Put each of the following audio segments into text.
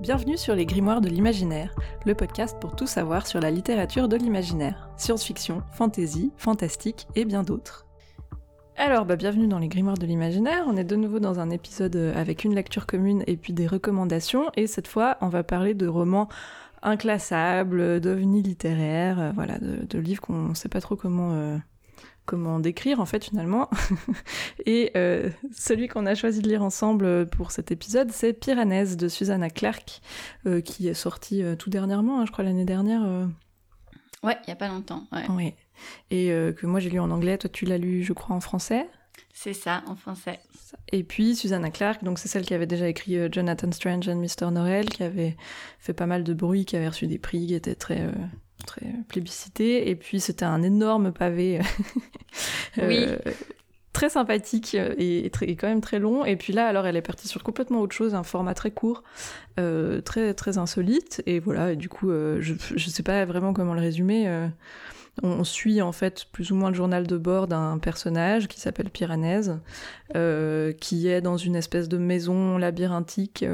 Bienvenue sur les Grimoires de l'imaginaire, le podcast pour tout savoir sur la littérature de l'imaginaire, science-fiction, fantasy, fantastique et bien d'autres. Alors, bah, bienvenue dans les Grimoires de l'imaginaire. On est de nouveau dans un épisode euh, avec une lecture commune et puis des recommandations. Et cette fois, on va parler de romans inclassables, d'ovnis littéraires, euh, voilà, de, livres qu'on ne sait pas trop comment euh, comment décrire en fait finalement. et euh, celui qu'on a choisi de lire ensemble pour cet épisode, c'est Piranèse de Susanna Clark, euh, qui est sorti euh, tout dernièrement, hein, je crois l'année dernière. Ouais, il y a pas longtemps. Ouais. Et que moi j'ai lu en anglais, toi tu l'as lu je crois en français. C'est ça, en français. Et puis Susanna Clark, donc c'est celle qui avait déjà écrit Jonathan Strange and Mr. Norrell, qui avait fait pas mal de bruit, qui avait reçu des prix, qui était très très plébiscité. Et puis c'était un énorme pavé. oui. Euh, très sympathique et, très, quand même très long. Et puis là, alors, elle est partie sur complètement autre chose, un format très court, euh, très très insolite. Et voilà, du coup, euh, je ne sais pas vraiment comment le résumer. on, suit en fait plus ou moins le journal de bord d'un personnage qui s'appelle Piranèse, qui est dans une espèce de maison labyrinthique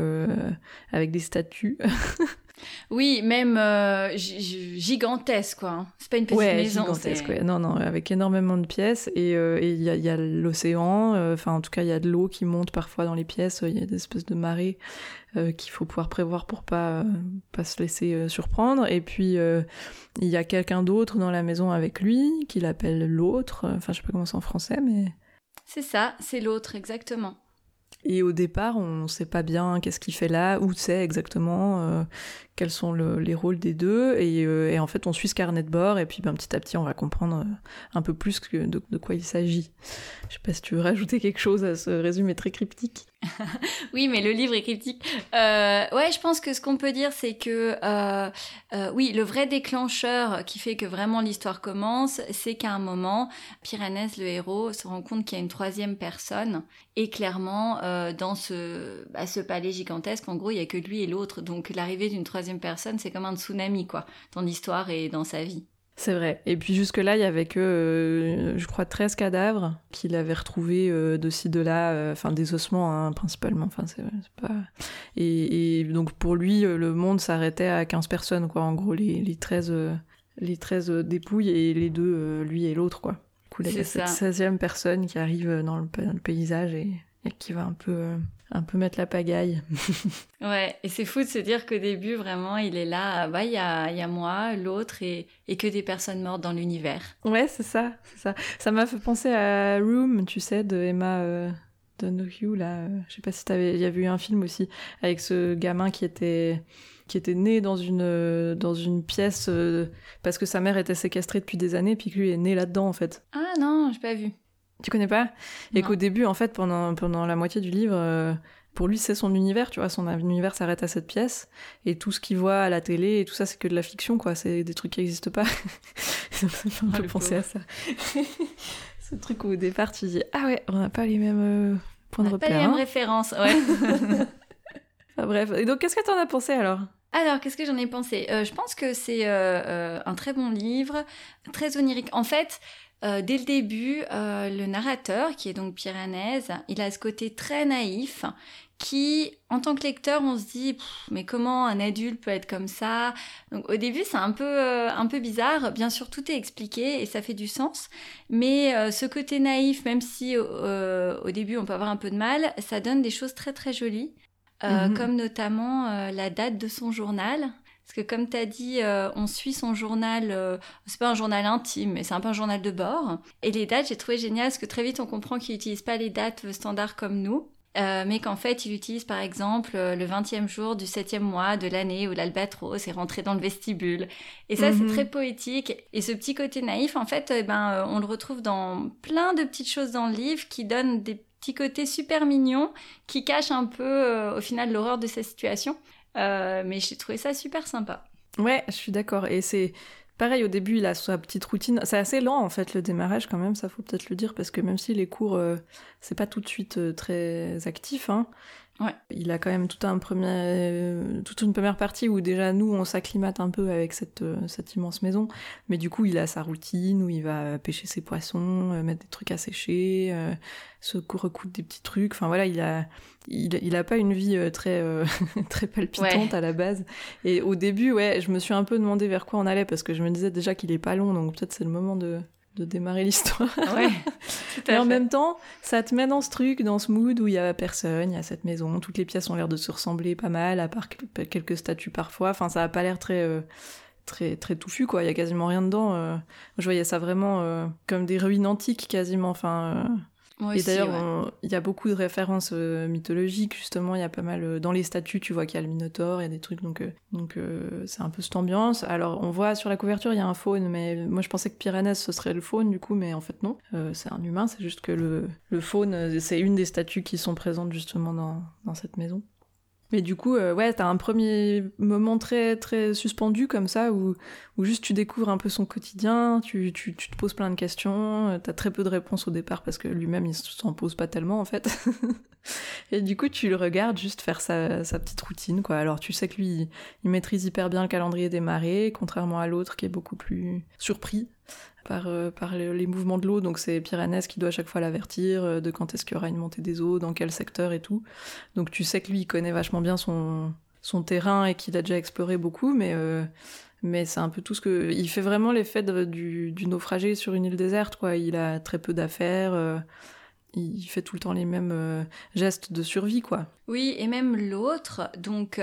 avec des statues. Oui, même euh, gigantesque, quoi. Hein. C'est pas une petite ouais, maison. Gigantesque, ouais. Non, non, avec énormément de pièces. Et euh, il y a, y a l'océan, euh, enfin, en tout cas, il y a de l'eau qui monte parfois dans les pièces. Il y a des espèces de marées qu'il faut pouvoir prévoir pour pas, pas se laisser surprendre. Et puis, il y a quelqu'un d'autre dans la maison avec lui, qu'il appelle l'autre. Enfin, je sais pas comment c'est en français, mais. C'est ça, c'est l'autre, exactement. Et au départ, on ne sait pas bien qu'est-ce qu'il fait là, où c'est exactement, euh, quels sont les rôles des deux. Euh, et, en fait, on suit ce carnet de bord, et puis ben, petit à petit, on va comprendre euh, un peu plus de, de quoi il s'agit. Je sais pas si tu veux rajouter quelque chose à ce résumé très cryptique. oui, mais le livre est cryptique. Euh, ouais, je pense que ce qu'on peut dire, c'est que euh, euh, oui, le vrai déclencheur qui fait que vraiment l'histoire commence, c'est qu'à un moment, Piranès, le héros, se rend compte qu'il y a une troisième personne, et clairement, dans ce, bah, ce palais gigantesque, en gros, il y a que lui et l'autre. Donc l'arrivée d'une troisième personne, c'est comme un tsunami, quoi, dans l'histoire et dans sa vie. C'est vrai. Et puis jusque-là, il y avait que, euh, je crois, 13 cadavres qu'il avait retrouvés euh, de ci, de là, euh, enfin des ossements hein, principalement. Enfin, c'est pas... Et, donc pour lui, le monde s'arrêtait à 15 personnes, quoi. En gros, les, les 13, les 13 dépouilles et les deux, lui et l'autre, quoi. Du coup, il y a cette 16e personne qui arrive dans le, dans le paysage et, et, qui va un peu un peu mettre la pagaille. ouais, et c'est fou de se dire qu'au début, vraiment, il est là, bah, il y a, y a moi, l'autre, et, et, que des personnes mortes dans l'univers. Ouais, c'est ça, c'est ça. Ça m'a fait penser à Room, tu sais, de Emma euh, Donoghue, là. Je sais pas si t'avais, il y avait eu un film aussi, avec ce gamin qui était qui était né dans une dans une pièce euh, parce que sa mère était séquestrée depuis des années puis que lui est né là-dedans en fait. Ah non, j'ai pas vu. Tu connais pas Et qu'au début, en fait, pendant, pendant la moitié du livre, euh, pour lui, c'est son univers, tu vois, son univers s'arrête à cette pièce, et tout ce qu'il voit à la télé et tout ça, c'est que de la fiction, quoi, c'est des trucs qui n'existent pas. ça me fait un peu penser à ça. Ce truc où au départ, tu dis, ah ouais, on n'a pas les mêmes euh, points de repère. Pas les mêmes hein. références, ouais. enfin, bref, et donc qu'est-ce que t'en as pensé alors? Alors, qu'est-ce que j'en ai pensé? Euh, Je pense que c'est un très bon livre, très onirique. En fait, euh, dès le début, euh, le narrateur, qui est donc Piranèse, il a ce côté très naïf qui, en tant que lecteur, on se dit mais comment un adulte peut être comme ça? Donc au début, c'est un peu euh, un peu bizarre. Bien sûr, tout est expliqué et ça fait du sens, mais ce côté naïf, même si au début on peut avoir un peu de mal, ça donne des choses très très jolies. Mhm. comme notamment la date de son journal, parce que comme tu as dit, euh, on suit son journal, euh, c'est pas un journal intime, mais c'est un peu un journal de bord. Et les dates, j'ai trouvé génial parce que très vite on comprend qu'il n'utilise pas les dates standards comme nous. Euh, mais qu'en fait, il utilise par exemple le 20e jour du 7e mois de l'année où l'albatros est rentré dans le vestibule. Et ça, c'est mhm. très poétique. Et ce petit côté naïf, en fait, ben, on le retrouve dans plein de petites choses dans le livre qui donnent des petits côtés super mignons qui cachent un peu, au final, l'horreur de sa situation. Euh, mais j'ai trouvé ça super sympa. Ouais, je suis d'accord. Et c'est pareil, au début, il a sa petite routine. C'est assez lent, en fait, le démarrage, quand même, ça faut peut-être le dire, parce que même si les cours, euh, c'est pas tout de suite euh, très actif, hein, Ouais. Il a quand même tout un premier, euh, toute une première partie où déjà nous on s'acclimate un peu avec cette, euh, cette immense maison, mais du coup il a sa routine où il va pêcher ses poissons, euh, mettre des trucs à sécher, se cou- recoudre des petits trucs. Enfin voilà, il a, il, il a pas une vie très, très palpitante Ouais. à la base. Et au début, ouais, je me suis un peu demandé vers quoi on allait parce que je me disais déjà qu'il est pas long, donc peut-être c'est le moment de, de démarrer l'histoire. Ouais, Mais en même temps, ça te met dans ce truc, dans ce mood où il y a personne, il y a cette maison, toutes les pièces ont l'air de se ressembler pas mal, à part quel- quelques statues parfois. Enfin, ça a pas l'air très, euh, très, très touffu, quoi. Il y a quasiment rien dedans. euh. Je voyais ça vraiment euh, comme des ruines antiques, quasiment. Enfin, euh, Moi et d'ailleurs, ouais. il y a beaucoup de références euh, mythologiques, justement. Il y a pas mal. euh, dans les statues, tu vois qu'il y a le Minotaure, il y a des trucs, donc euh, donc c'est un peu cette ambiance. Alors, on voit sur la couverture, il y a un faune, mais moi je pensais que Piranès ce serait le faune, du coup, mais en fait, non. C'est un humain, c'est juste que le, le faune, c'est une des statues qui sont présentes justement dans, dans cette maison. Mais du coup, euh, ouais, t'as un premier moment très très suspendu comme ça où, où juste tu découvres un peu son quotidien, tu, tu, te poses plein de questions, euh, t'as très peu de réponses au départ parce que lui-même il s'en pose pas tellement en fait. Et du coup, tu le regardes juste faire sa, petite routine quoi. Alors tu sais que lui, il maîtrise hyper bien le calendrier des marées, contrairement à l'autre qui est beaucoup plus surpris par, euh, les mouvements de l'eau. Donc c'est Piranès qui doit à chaque fois l'avertir euh, de quand est-ce qu'il y aura une montée des eaux, dans quel secteur et tout. Donc tu sais que lui, il connaît vachement bien son, son terrain et qu'il a déjà exploré beaucoup, mais, euh, mais c'est un peu tout ce que... Il fait vraiment l'effet du, du naufragé sur une île déserte, quoi. Il a très peu d'affaires, il fait tout le temps les mêmes gestes de survie, quoi. Oui, et même l'autre, donc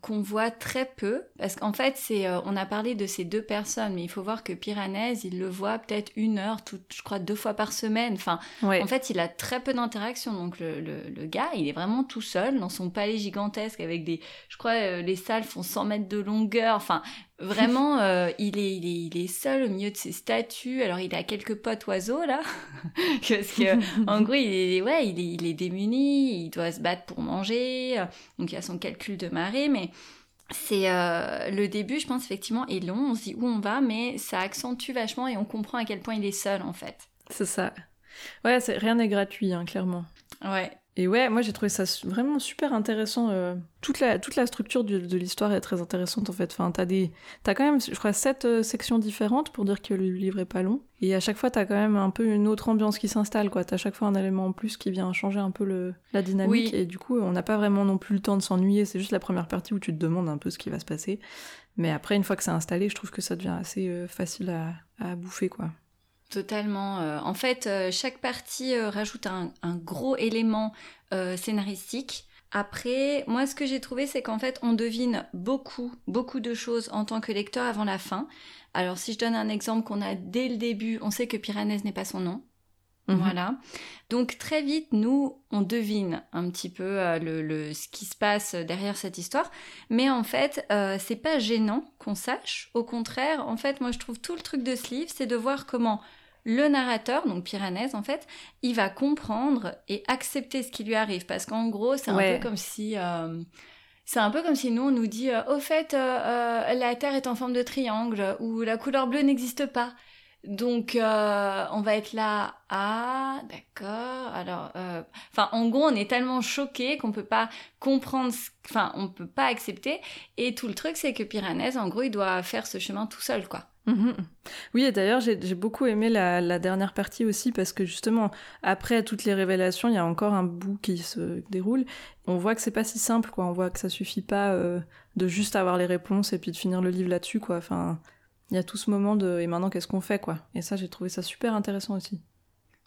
qu'on voit très peu, parce qu'en fait, c'est, euh, on a parlé de ces deux personnes, mais il faut voir que Piranèse, il le voit peut-être une heure, tout, je crois deux fois par semaine. Enfin, Ouais. en fait, il a très peu d'interaction. Donc le, le, le gars, il est vraiment tout seul dans son palais gigantesque avec des, je crois, euh, les salles font 100 mètres de longueur. Enfin, vraiment, euh, il, est, il, est, il est seul au milieu de ses statues. Alors il a quelques potes oiseaux là, parce que en gros, il est, ouais, il est, il est démuni, il doit se battre pour manger, donc il y a son calcul de marée, mais c'est euh, le début, je pense effectivement, est long, on se dit où on va, mais ça accentue vachement et on comprend à quel point il est seul en fait. C'est ça. Ouais, rien n'est gratuit, hein, clairement. Ouais, Et ouais, moi j'ai trouvé ça vraiment super intéressant. euh, toute, la, toute la structure du- de l'histoire est très intéressante en fait. Enfin, t'as des, t'as quand même, je crois, sept euh, sections différentes pour dire que le livre est pas long. Et à chaque fois, t'as quand même un peu une autre ambiance qui s'installe, quoi. T'as à chaque fois un élément en plus qui vient changer un peu le, la dynamique. Oui. Et du coup, on n'a pas vraiment non plus le temps de s'ennuyer. C'est juste la première partie où tu te demandes un peu ce qui va se passer. Mais après, une fois que c'est installé, je trouve que ça devient assez euh, facile à, à bouffer, quoi. Totalement. euh, en fait, euh, chaque partie euh, rajoute un, un gros élément scénaristique. Après, moi, ce que j'ai trouvé, c'est qu'en fait, on devine beaucoup, beaucoup de choses en tant que lecteur avant la fin. Alors, si je donne un exemple qu'on a dès le début, on sait que Piranèse n'est pas son nom. Mhm. Voilà. Donc très vite, nous, on devine un petit peu euh, le, le- ce qui se passe derrière cette histoire. Mais en fait, euh, c'est pas gênant qu'on sache. Au contraire, en fait, moi, je trouve tout le truc de ce livre, c'est de voir comment le narrateur, donc Piranèse, en fait, il va comprendre et accepter ce qui lui arrive. Parce qu'en gros, c'est un Ouais. peu comme si... euh, c'est un peu comme si nous, on nous dit, euh, au fait, euh, euh, la Terre est en forme de triangle, ou la couleur bleue n'existe pas. Donc, euh, on va être là, ah, d'accord. Alors, euh, enfin, en gros, on est tellement choqué qu'on peut pas comprendre, enfin, on peut pas accepter. Et tout le truc, c'est que Piranèse, en gros, il doit faire ce chemin tout seul, quoi. Mhm. Oui, et d'ailleurs, j'ai beaucoup aimé la, dernière partie aussi parce que justement, après toutes les révélations, il y a encore un bout qui se déroule. On voit que c'est pas si simple, quoi. On voit que ça suffit pas euh, de juste avoir les réponses et puis de finir le livre là-dessus, quoi. Enfin, il y a tout ce moment de et maintenant qu'est-ce qu'on fait, quoi? Et ça, j'ai trouvé ça super intéressant aussi.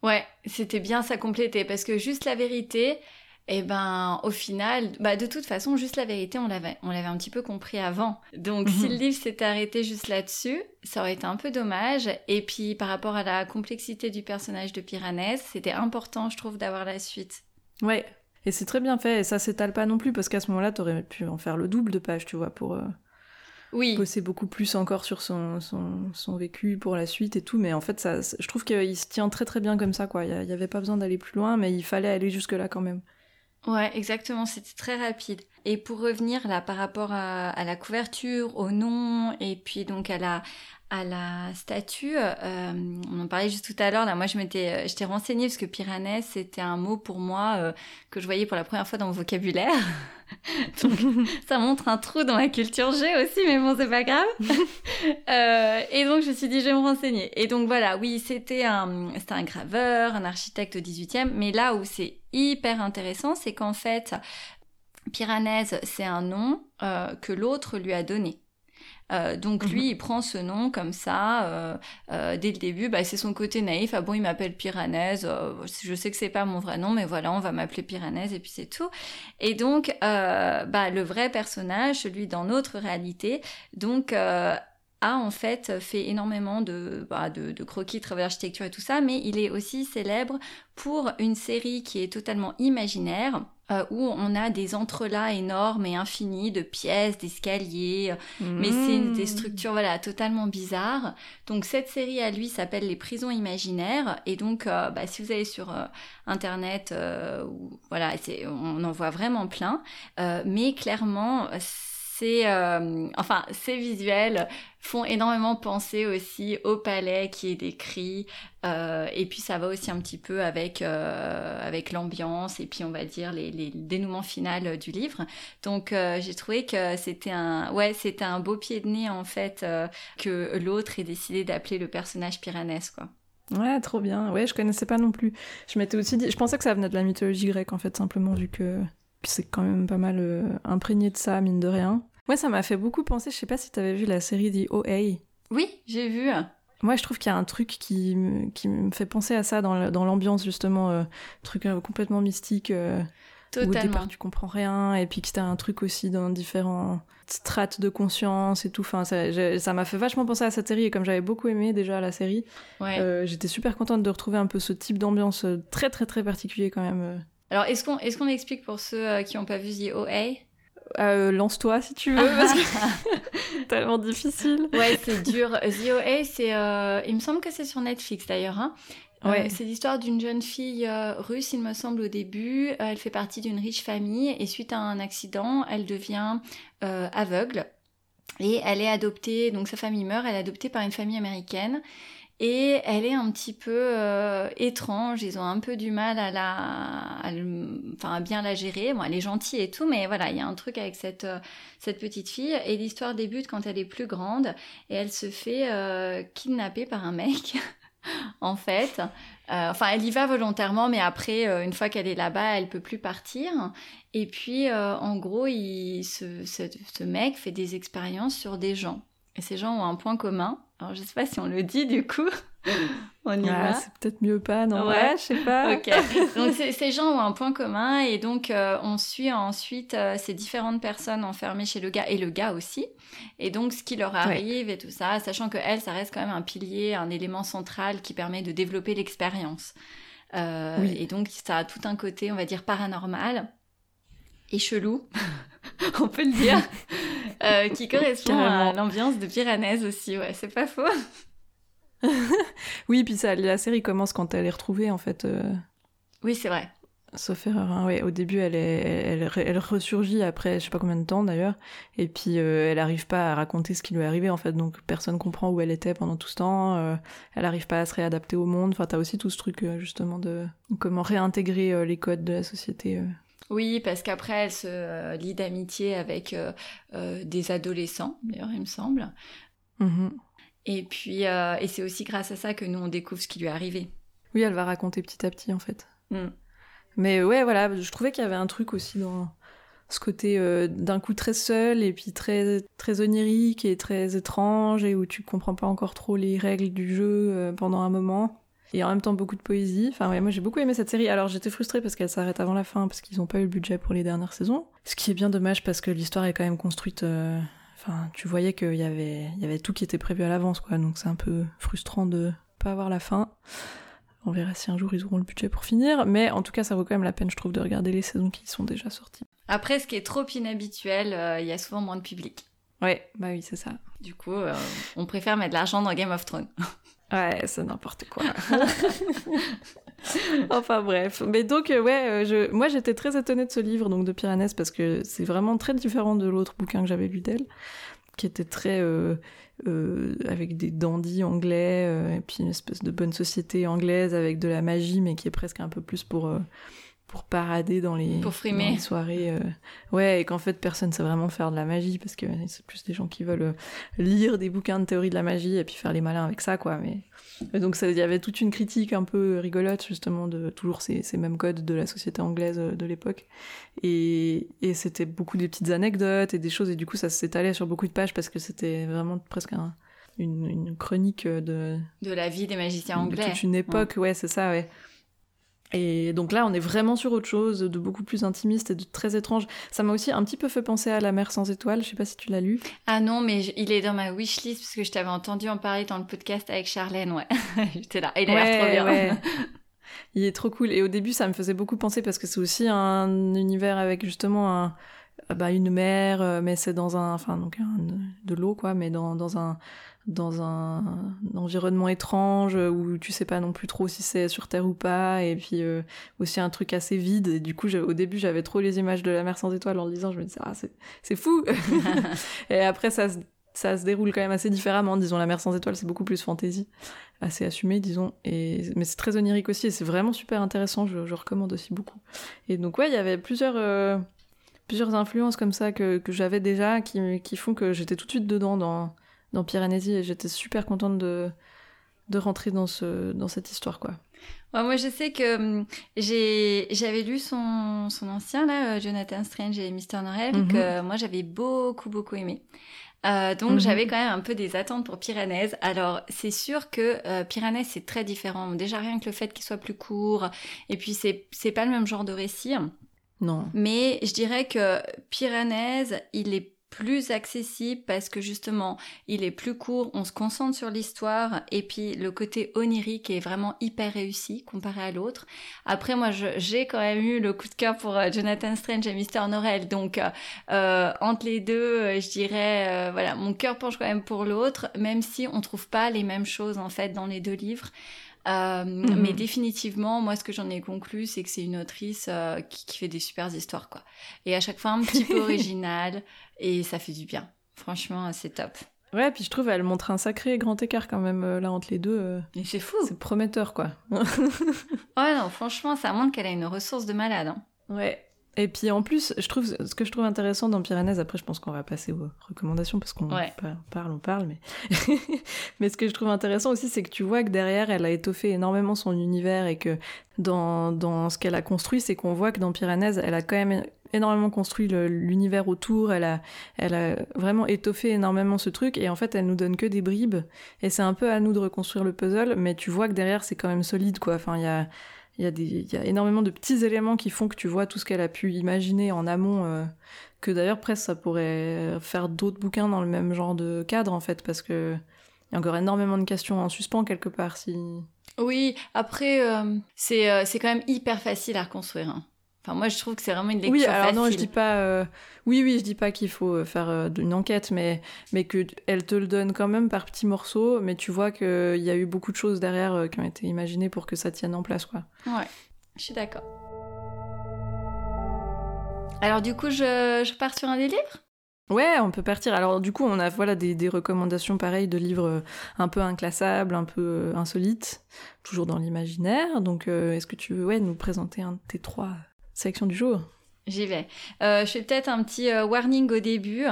Ouais, c'était bien ça compléter parce que juste la vérité, eh ben, au final, bah, de toute façon, juste la vérité, on l'avait, on l'avait un petit peu compris avant. Donc, si Mhm. le livre s'était arrêté juste là-dessus, ça aurait été un peu dommage. Et puis, par rapport à la complexité du personnage de Piranèse, c'était important, je trouve, d'avoir la suite. Ouais. Et c'est très bien fait, et ça s'étale pas non plus, parce qu'à ce moment-là, t'aurais pu en faire le double de pages, tu vois, pour euh, Oui, bosser beaucoup plus encore sur son, son, son vécu pour la suite et tout. Mais en fait, ça, je trouve qu'il se tient très très bien comme ça, quoi. Il y, avait pas besoin d'aller plus loin, mais il fallait aller jusque-là quand même. Ouais, exactement, c'était très rapide. Et pour revenir là par rapport à, à la couverture, au nom, et puis donc à la, à la statue, euh, on en parlait juste tout à l'heure, là, moi je m'étais, j'étais renseignée parce que Piranès, c'était un mot pour moi que je voyais pour la première fois dans mon vocabulaire. donc ça montre un trou dans ma culture G aussi, mais bon, c'est pas grave. et donc je me suis dit, je vais me renseigner. Et donc voilà, oui, c'était un, c'était un graveur, un architecte au 18e, mais là où c'est hyper intéressant, c'est qu'en fait, Piranèse, c'est un nom euh, que l'autre lui a donné. Euh, donc lui, mhm. il prend ce nom comme ça euh, dès le début. Bah, c'est son côté naïf. Ah bon, il m'appelle Piranèse. je sais que c'est pas mon vrai nom, mais voilà, on va m'appeler Piranèse et puis c'est tout. Et donc, bah, le vrai personnage, celui dans notre réalité, donc a en fait fait énormément de, bah, de, de croquis, de l'architecture et tout ça, mais il est aussi célèbre pour une série qui est totalement imaginaire euh, où on a des entrelacs énormes et infinis de pièces, d'escaliers, euh, mais c'est des mmh. structures voilà totalement bizarres. Donc cette série à lui s'appelle Les prisons imaginaires et donc euh, bah, si vous allez sur internet, voilà, on en voit vraiment plein, mais clairement c'est euh, enfin ces visuels font énormément penser aussi au palais qui est décrit euh, et puis ça va aussi un petit peu avec euh, avec l'ambiance et puis on va dire les, les dénouements finaux du livre donc j'ai trouvé que c'était un ouais c'était un beau pied de nez en fait que l'autre ait décidé d'appeler le personnage Piranès quoi Ouais, trop bien. Ouais, je connaissais pas non plus. Je m'étais aussi dit, je pensais que ça venait de la mythologie grecque en fait, simplement vu que c'est quand même pas mal euh, imprégné de ça, mine de rien. Moi, ça m'a fait beaucoup penser, je sais pas si t'avais vu la série The OA. Oui, j'ai vu. Moi, je trouve qu'il y a un truc qui, qui me fait penser à ça dans l'ambiance, justement, euh, truc euh, complètement mystique. Totalement. Où au départ, tu comprends rien, et puis que t'as un truc aussi dans différents strates de conscience et tout. Enfin, ça m'a fait vachement penser à cette série, et comme j'avais beaucoup aimé déjà la série, j'étais super contente de retrouver un peu ce type d'ambiance très, très, très particulier quand même. Alors, est-ce qu'on est qu'on explique pour ceux euh, qui n'ont pas vu The OA euh, Lance-toi si tu veux, parce que c'est tellement difficile. Ouais, c'est dur. The OA, c'est, euh, il me semble que c'est sur Netflix d'ailleurs. Hein. Ouais. c'est l'histoire d'une jeune fille russe, il me semble, au début. elle fait partie d'une riche famille et suite à un accident, elle devient aveugle. Et elle est adoptée, donc sa famille meurt, elle est adoptée par une famille américaine. Et elle est un petit peu euh, étrange, ils ont un peu du mal à la, enfin, à bien la gérer. Elle est gentille et tout, mais voilà, il y a un truc avec cette, euh, cette petite fille. Et l'histoire débute quand elle est plus grande et elle se fait euh, kidnapper par un mec, en fait. enfin, elle y va volontairement, mais après, une fois qu'elle est là-bas, elle peut plus partir. Et puis, en gros, ce mec fait des expériences sur des gens. Et ces gens ont un point commun. Alors, je sais pas si on le dit du coup. on y va. C'est peut-être mieux pas, non Ouais, je sais pas. ok. Donc, ces gens ont un point commun et donc euh, on suit ensuite euh, ces différentes personnes enfermées chez le gars et le gars aussi. Et donc, ce qui leur arrive et tout ça, sachant que elle, ça reste quand même un pilier, un élément central qui permet de développer l'expérience. Euh, Et donc, ça a tout un côté, on va dire, paranormal et chelou, on peut le dire. Euh, qui correspond à l'ambiance de Piranèse aussi, ouais, c'est pas faux. oui, puis ça, la série commence quand elle est retrouvée, en fait. Euh. Oui, c'est vrai. Sauf erreur, hein, ouais. Au début, elle, est, elle, elle, ressurgit après, je sais pas combien de temps d'ailleurs, et puis euh, elle arrive pas à raconter ce qui lui est arrivé en fait, donc personne comprend où elle était pendant tout ce temps. elle arrive pas à se réadapter au monde. Enfin, t'as aussi tout ce truc justement de comment réintégrer les codes de la société. Oui, parce qu'après, elle se euh, lie d'amitié avec euh, euh, des adolescents, d'ailleurs, il me semble. Mm-hmm. Et puis, et c'est aussi grâce à ça que nous, on découvre ce qui lui est arrivé. Oui, elle va raconter petit à petit, en fait. Mm. Mais ouais, voilà, je trouvais qu'il y avait un truc aussi dans ce côté d'un coup très seul et puis très, très onirique et très étrange et où tu comprends pas encore trop les règles du jeu pendant un moment et en même temps beaucoup de poésie. Enfin, ouais, moi j'ai beaucoup aimé cette série. Alors j'étais frustrée parce qu'elle s'arrête avant la fin, parce qu'ils n'ont pas eu le budget pour les dernières saisons. Ce qui est bien dommage parce que l'histoire est quand même construite. Euh, enfin, tu voyais qu'il y avait, il y avait tout qui était prévu à l'avance, quoi. Donc c'est un peu frustrant de pas avoir la fin. On verra si un jour ils auront le budget pour finir, mais en tout cas, ça vaut quand même la peine, je trouve, de regarder les saisons qui sont déjà sorties. Après, ce qui est trop inhabituel, euh, il y a souvent moins de public. Ouais, bah oui, c'est ça. Du coup, euh, on préfère mettre de l'argent dans Game of Thrones. Ouais, c'est n'importe quoi. enfin bref. Mais donc, euh, ouais, euh, je... moi j'étais très étonnée de ce livre, donc de Piranès, parce que c'est vraiment très différent de l'autre bouquin que j'avais lu d'elle. qui était très avec des dandys anglais et puis une espèce de bonne société anglaise avec de la magie mais qui est presque un peu plus pour pour parader dans les, pour frimer. soirées. Euh, ouais, et qu'en fait, personne sait vraiment faire de la magie, parce que c'est plus des gens qui veulent euh, lire des bouquins de théorie de la magie et puis faire les malins avec ça, quoi. Mais... donc, il y avait toute une critique un peu rigolote, justement, de toujours ces, ces mêmes codes de la société anglaise euh, de l'époque. Et, et c'était beaucoup des petites anecdotes et des choses, et du coup, ça s'étalait sur beaucoup de pages, parce que c'était vraiment presque une, une, chronique de... De la vie des magiciens anglais. De toute une époque, ouais c'est ça, ouais. Et donc là, on est vraiment sur autre chose, de beaucoup plus intimiste et de très étrange. Ça m'a aussi un petit peu fait penser à La mer sans étoiles, je sais pas si tu l'as lu. Ah non, mais il est dans ma wishlist parce que je t'avais entendu en parler dans le podcast avec Charlène, ouais. J'étais là, il a l'air trop bien. il est trop cool. Et au début, ça me faisait beaucoup penser parce que c'est aussi un univers avec justement un, bah, une mer, euh, mais c'est dans un, enfin donc de l'eau quoi, mais dans, dans un dans un, environnement étrange où tu sais pas non plus trop si c'est sur Terre ou pas, et puis euh, aussi un truc assez vide. Et du coup, au début, j'avais trop les images de la mer sans étoiles en lisant, je me disais, ah, c'est fou Et après, ça se, ça se déroule quand même assez différemment. Disons, la mer sans étoiles, c'est beaucoup plus fantasy, assez assumé, disons. Et, mais c'est très onirique aussi, et c'est vraiment super intéressant, je, je, recommande aussi beaucoup. Et donc, ouais, il y avait plusieurs. Euh, plusieurs influences comme ça que, que j'avais déjà qui, qui font que j'étais tout de suite dedans dans, dans Piranesi et j'étais super contente de, de rentrer dans, ce, dans cette histoire, quoi. moi, je sais que hum, j'avais lu son, son ancien, là, euh, Jonathan Strange et Mr. Norrell, mhm. que moi, j'avais beaucoup, beaucoup aimé. Euh, donc, mhm. j'avais quand même un peu des attentes pour Piranèse. Alors, c'est sûr que euh, Piranèse, c'est très différent. Déjà, rien que le fait qu'il soit plus court, et puis, c'est pas le même genre de récit. Non. Mais je dirais que Piranèse, il est plus accessible parce que justement il est plus court, on se concentre sur l'histoire et puis le côté onirique est vraiment hyper réussi comparé à l'autre. Après moi j'ai quand même eu le coup de cœur pour euh, Jonathan Strange et Mr. Norrell donc euh, entre les deux euh, je dirais voilà mon cœur penche quand même pour l'autre même si on trouve pas les mêmes choses en fait dans les deux livres. Euh, mhm. Mais définitivement, moi, ce que j'en ai conclu, c'est que c'est une autrice euh, qui, qui, fait des super histoires, quoi. Et à chaque fois, un petit peu original, et ça fait du bien. Franchement, c'est top. Ouais, puis je trouve elle montre un sacré grand écart quand même euh, là entre les deux. Mais c'est fou. C'est prometteur, quoi. ouais, non, franchement, ça montre qu'elle a une ressource de malade. Hein. Ouais. Et puis en plus, je trouve ce que je trouve intéressant dans Pyrénées, après je pense qu'on va passer aux recommandations parce qu'on parle, on parle, mais mais ce que je trouve intéressant aussi, c'est que tu vois que derrière, elle a étoffé énormément son univers et que dans, dans ce qu'elle a construit, c'est qu'on voit que dans Pyrénées, elle a quand même énormément construit l'univers autour, elle a, elle a vraiment étoffé énormément ce truc et en fait elle nous donne que des bribes et c'est un peu à nous de reconstruire le puzzle, mais tu vois que derrière c'est quand même solide quoi. Enfin il y a il y, a y a énormément de petits éléments qui font que tu vois tout ce qu'elle a pu imaginer en amont, euh, que d'ailleurs presque ça pourrait faire d'autres bouquins dans le même genre de cadre en fait, parce que il y a encore énormément de questions en suspens quelque part. Si... Oui, après euh, c'est euh, c'est quand même hyper facile à reconstruire. Hein. Enfin, moi, je trouve que c'est vraiment une lecture oui, alors non, je dis pas. Euh, oui, oui, je dis pas qu'il faut euh, faire euh, une enquête, mais mais que elle te le donne quand même par petits morceaux. Mais tu vois qu'il y a eu beaucoup de choses derrière qui ont été imaginées pour que ça tienne en place, quoi. Ouais, je suis d'accord. Alors du coup, je, je pars sur un des livres? Ouais, on peut partir. Alors du coup, on a voilà des, des recommandations pareilles de livres un peu inclassables, un peu insolites, toujours dans l'imaginaire. Donc, est-ce que tu veux ouais, nous présenter un de tes trois Sélection du jour. J'y vais. Euh, je fais peut-être un petit euh, warning au début.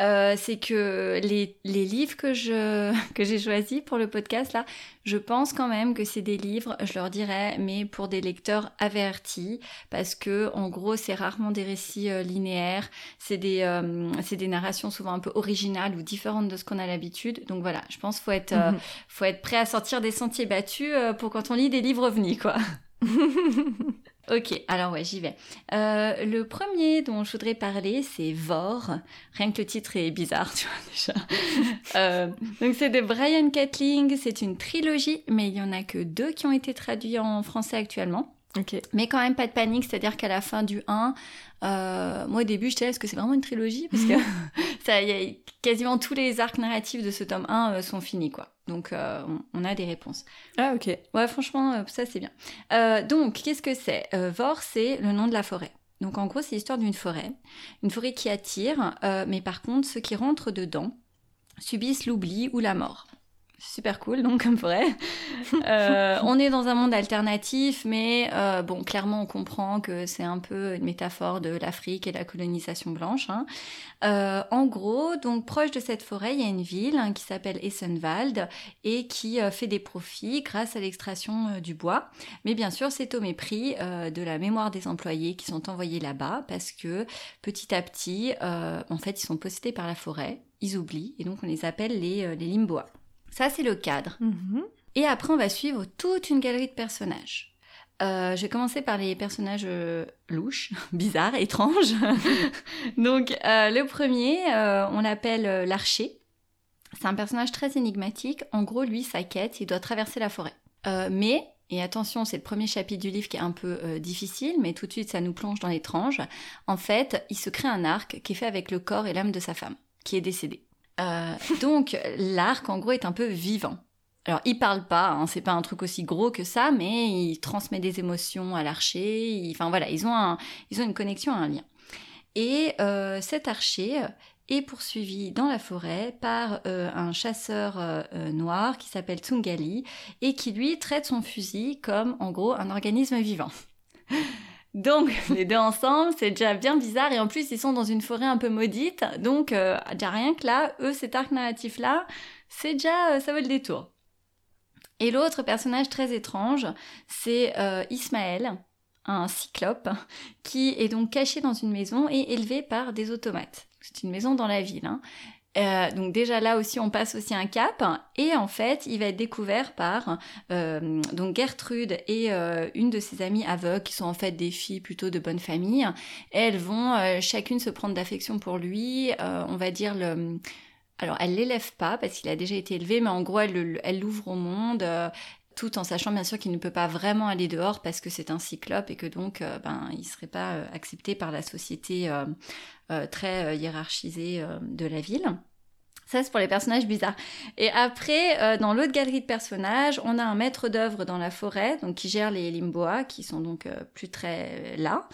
Euh, c'est que les, les, livres que je que j'ai choisis pour le podcast là, je pense quand même que c'est des livres, je leur dirais, mais pour des lecteurs avertis, parce que en gros c'est rarement des récits linéaires, c'est des c'est des narrations souvent un peu originales ou différentes de ce qu'on a l'habitude. Donc voilà, je pense faut être mhm. faut être prêt à sortir des sentiers battus pour quand on lit des livres ovnis quoi. Ok, alors ouais, j'y vais. Euh, le premier dont je voudrais parler, c'est Vor. Rien que le titre est bizarre, tu vois déjà. Euh, donc c'est de Brian Catling, c'est une trilogie, mais il y en a que deux qui ont été traduits en français actuellement. Mais quand même pas de panique, c'est-à-dire qu'à la fin du 1, euh, moi au début je disais est-ce que c'est vraiment une trilogie? Parce que ça, y a, quasiment tous les arcs narratifs de ce tome 1 euh, sont finis quoi. Donc euh, on, a des réponses. Ah ok. Ouais franchement ça c'est bien. donc qu'est-ce que c'est? Vor c'est le nom de la forêt. Donc en gros c'est l'histoire d'une forêt. Une forêt qui attire, mais par contre ceux qui rentrent dedans subissent l'oubli ou la mort super cool, donc comme vrai. Euh, on est dans un monde alternatif, mais euh, bon, clairement, on comprend que c'est un peu une métaphore de l'Afrique et la colonisation blanche. Hein. Euh, en gros, donc proche de cette forêt, il y a une ville hein, qui s'appelle Essenwald et qui fait des profits grâce à l'extraction du bois. Mais bien sûr, c'est au mépris de la mémoire des employés qui sont envoyés là-bas parce que petit à petit, en fait, ils sont possédés par la forêt, ils oublient et donc on les appelle les, les limboas. Ça, c'est le cadre. Mhm. Et après, on va suivre toute une galerie de personnages. Euh, je vais commencer par les personnages euh, louches, bizarres, étranges. Donc, euh, le premier, on l'appelle l'archer. C'est un personnage très énigmatique. En gros, lui, sa quête, il doit traverser la forêt. mais, et attention, c'est le premier chapitre du livre qui est un peu difficile, mais tout de suite, ça nous plonge dans l'étrange. En fait, il se crée un arc qui est fait avec le corps et l'âme de sa femme, qui est décédée. Euh, donc l'arc, en gros, est un peu vivant. Alors, il parle pas, hein, c'est pas un truc aussi gros que ça, mais il transmet des émotions à l'archer. Enfin voilà, ils ont, ils ont une connexion, un lien. Et euh, cet archer est poursuivi dans la forêt par euh, un chasseur noir qui s'appelle Tsungali et qui lui traite son fusil comme en gros un organisme vivant. Donc les deux ensemble, c'est déjà bien bizarre et en plus ils sont dans une forêt un peu maudite, donc euh, déjà rien que là, eux cet arc narratif là, c'est déjà euh, ça vaut le détour. Et l'autre personnage très étrange, c'est euh, Ismaël, un cyclope, qui est donc caché dans une maison et élevé par des automates. C'est une maison dans la ville. Hein. Euh, donc déjà là aussi on passe aussi un cap et en fait il va être découvert par euh, donc Gertrude et euh, une de ses amies aveugles qui sont en fait des filles plutôt de bonne famille. elles vont chacune se prendre d'affection pour lui. on va dire le alors elle l'élève pas parce qu'il a déjà été élevé mais en gros elle l'ouvre au monde tout en sachant bien sûr qu'il ne peut pas vraiment aller dehors parce que c'est un cyclope et que donc ben il serait pas accepté par la société très hiérarchisée de la ville. Ça, c'est pour les personnages bizarres. Et après, euh, dans l'autre galerie de personnages, on a un maître d'œuvre dans la forêt, donc qui gère les limboas, qui sont donc euh, plus très là,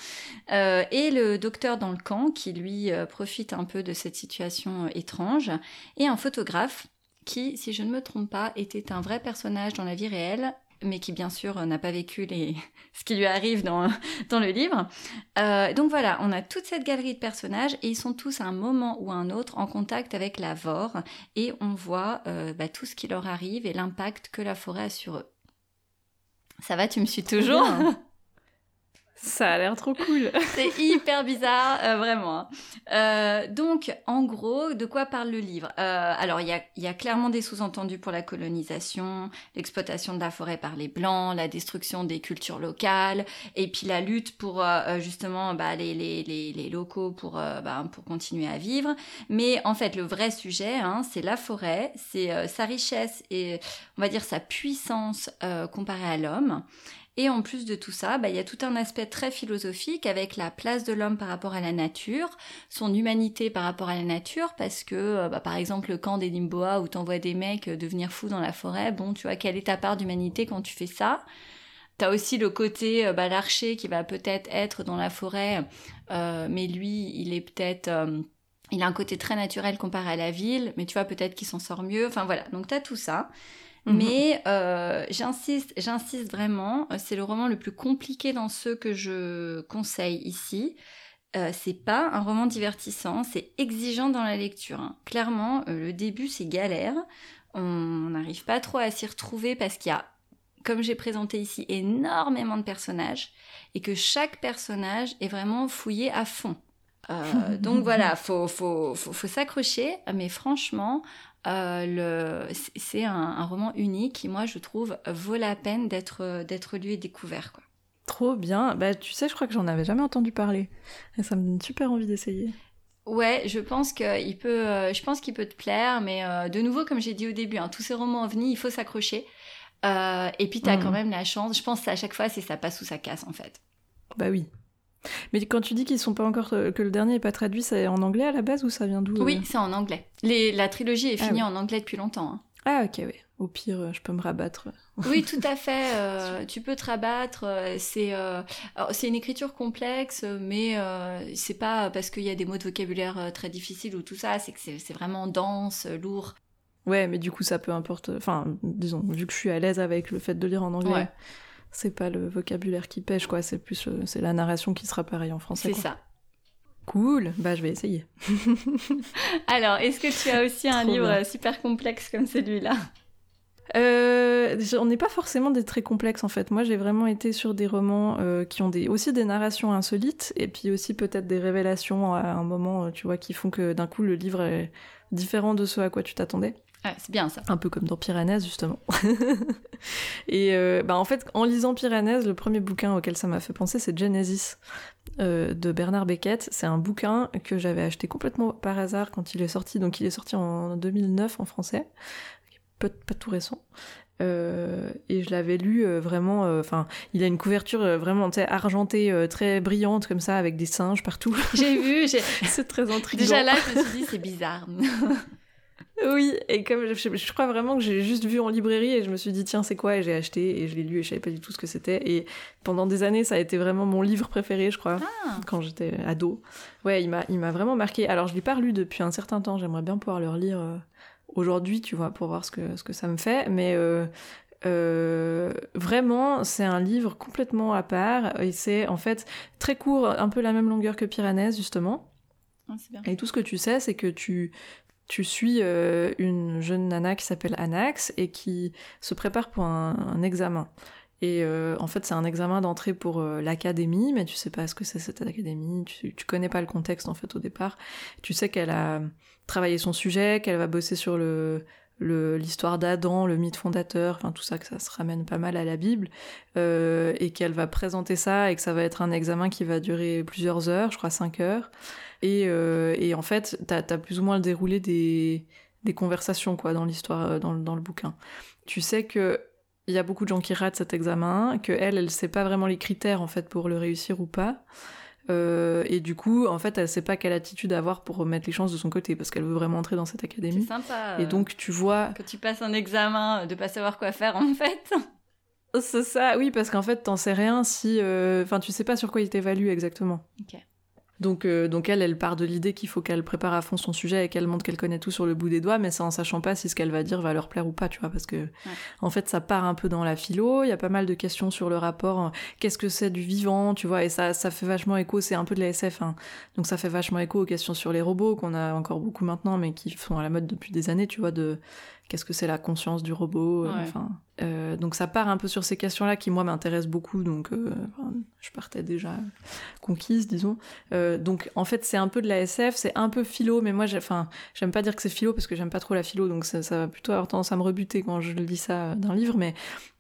euh, et le docteur dans le camp, qui lui profite un peu de cette situation étrange, et un photographe qui, si je ne me trompe pas, était un vrai personnage dans la vie réelle mais qui bien sûr n'a pas vécu les... ce qui lui arrive dans, dans le livre. Euh, donc voilà, on a toute cette galerie de personnages et ils sont tous à un moment ou à un autre en contact avec la Vore et on voit euh, bah, tout ce qui leur arrive et l'impact que la forêt a sur eux. Ça va, tu me suis toujours? ça a l'air trop cool. c'est hyper bizarre, euh, vraiment. Hein. Euh, donc, en gros, de quoi parle le livre? Euh, Alors, il y a, clairement des sous-entendus pour la colonisation, l'exploitation de la forêt par les Blancs, la destruction des cultures locales, et puis la lutte pour justement bah, les, locaux pour, bah, pour continuer à vivre. Mais en fait, le vrai sujet, hein, c'est la forêt, c'est sa richesse et, on va dire, sa puissance comparée à l'homme. Et en plus de tout ça, bah, il y a tout un aspect très philosophique avec la place de l'homme par rapport à la nature, son humanité par rapport à la nature, parce que, euh, bah, par exemple, le camp des Limboa où t'envoies des mecs euh, devenir fous dans la forêt, bon, tu vois, quelle est ta part d'humanité quand tu fais ça? T'as aussi le côté, euh, bah, l'archer qui va peut-être être dans la forêt, mais lui, il est peut-être... il a un côté très naturel comparé à la ville, mais tu vois, peut-être qu'il s'en sort mieux. Enfin voilà, donc t'as tout ça. Mhm. Mais euh, j'insiste, j'insiste vraiment, euh, c'est le roman le plus compliqué dans ceux que je conseille ici. Euh, c'est pas un roman divertissant, c'est exigeant dans la lecture. Hein. Clairement, le début c'est galère. On n'arrive pas trop à s'y retrouver parce qu'il y a, comme j'ai présenté ici, énormément de personnages et que chaque personnage est vraiment fouillé à fond. donc voilà, faut, faut, faut, faut s'accrocher, mais franchement, euh, c'est un, roman unique qui, moi, je trouve, vaut la peine d'être d'être lu et découvert. Quoi. Trop bien. Bah, tu sais, je crois que j'en avais jamais entendu parler. Et ça me donne super envie d'essayer. Ouais, je pense qu'il peut, euh, je pense qu'il peut te plaire, mais euh, de nouveau, comme j'ai dit au début, hein, tous ces romans ovnis, il faut s'accrocher. et puis, tu as mm. quand même la chance. Je pense que à chaque fois, c'est ça passe ou ça casse, en fait. Bah oui. Mais quand tu dis qu'ils sont pas encore euh, que le dernier est pas traduit, c'est en anglais à la base ou ça vient d'où Oui, euh c'est en anglais. Les, la trilogie est ah finie en anglais depuis longtemps. Hein. Ah ok, oui. Au pire, euh, je peux me rabattre. oui, tout à fait. Euh, tu peux te rabattre. C'est c'est une écriture complexe, mais c'est pas parce qu'il y a des mots de vocabulaire très difficiles ou tout ça. C'est que c'est vraiment dense, lourd. Ouais, mais du coup, ça peut importe. Enfin, disons, vu que je suis à l'aise avec le fait de lire en anglais, c'est pas le vocabulaire qui pêche, quoi. C'est plus c'est la narration qui sera pareille en français. C'est ça. Cool, bah je vais essayer. Alors, est-ce que tu as aussi un livre super complexe comme celui-là? Euh, on n'est pas forcément des très complexes en fait. Moi j'ai vraiment été sur des romans euh, qui ont des, aussi des narrations insolites et puis aussi peut-être des révélations à un moment, euh, tu vois, qui font que d'un coup le livre est différent de ce à quoi tu t'attendais c'est bien ça. Un peu comme dans Piranèse, justement. et euh, bah, en fait, en lisant Piranèse, le premier bouquin auquel ça m'a fait penser, c'est Genesis euh, de Bernard Beckett. C'est un bouquin que j'avais acheté complètement par hasard quand il est sorti. Donc, il est sorti en 2009 en français. Pas, pas tout récent. Euh, et je l'avais lu vraiment. Enfin, il a une couverture vraiment argentée, très brillante comme ça, avec des singes partout. J'ai vu, c'est très intriguant. Déjà là, je me suis dit, c'est bizarre. Oui, et comme je, crois vraiment que j'ai juste vu en librairie et je me suis dit tiens c'est quoi? Et j'ai acheté et je l'ai lu et je savais pas du tout ce que c'était et pendant des années ça a été vraiment mon livre préféré je crois ah. quand j'étais ado. Ouais, il m'a il m'a vraiment marqué. Alors je l'ai pas lu depuis un certain temps, j'aimerais bien pouvoir le relire euh, aujourd'hui, tu vois, pour voir ce que ce que ça me fait, mais euh, euh, vraiment, c'est un livre complètement à part et c'est en fait très court, un peu la même longueur que Piranèse justement. Ah, et tout ce que tu sais, c'est que tu, tu suis euh, une jeune nana qui s'appelle Anax et qui se prépare pour un, examen. Et euh, en fait, c'est un examen d'entrée pour euh, l'académie, mais tu sais pas ce que c'est cette académie, tu, tu, connais pas le contexte en fait au départ. Tu sais qu'elle a travaillé son sujet, qu'elle va bosser sur le l'histoire d'Adam, le mythe fondateur, tout ça, que ça se ramène pas mal à la Bible, et qu'elle va présenter ça et que ça va être un examen qui va durer plusieurs heures, je crois cinq heures. Euh, et, en fait, t'as as plus ou moins le déroulé des, conversations quoi dans l'histoire, euh, dans, le bouquin. Tu sais que il y a beaucoup de gens qui ratent cet examen, que elle, elle sait pas vraiment les critères en fait pour le réussir ou pas. Euh, et du coup, en fait, elle sait pas quelle attitude avoir pour remettre les chances de son côté parce qu'elle veut vraiment entrer dans cette académie. C'est sympa. Et donc, tu vois. Que tu passes un examen, de pas savoir quoi faire en fait. C'est ça, oui, parce qu'en fait, t'en sais rien si. Enfin, tu sais pas sur quoi il t'évalue exactement. Ok. Donc, euh, donc elle, elle part de l'idée qu'il faut qu'elle prépare à fond son sujet et qu'elle montre qu'elle connaît tout sur le bout des doigts, mais ça en sachant pas si ce qu'elle va dire va leur plaire ou pas, tu vois, parce que en fait ça part un peu dans la philo, il y a pas mal de questions sur le rapport, hein. qu'est-ce que c'est du vivant, tu vois, et ça, ça fait vachement écho, c'est un peu de la SF, hein. donc ça fait vachement écho aux questions sur les robots qu'on a encore beaucoup maintenant, mais qui sont à la mode depuis des années, tu vois, de qu'est-ce que c'est la conscience du robot, euh, enfin euh, donc ça part un peu sur ces questions-là qui moi m'intéressent beaucoup, donc euh, je partais déjà conquise, disons. Euh, donc en fait c'est un peu de la SF, c'est un peu philo, mais moi enfin j'aime pas dire que c'est philo parce que j'aime pas trop la philo, donc ça, ça, va plutôt avoir tendance à me rebuter quand je lis ça d'un livre, mais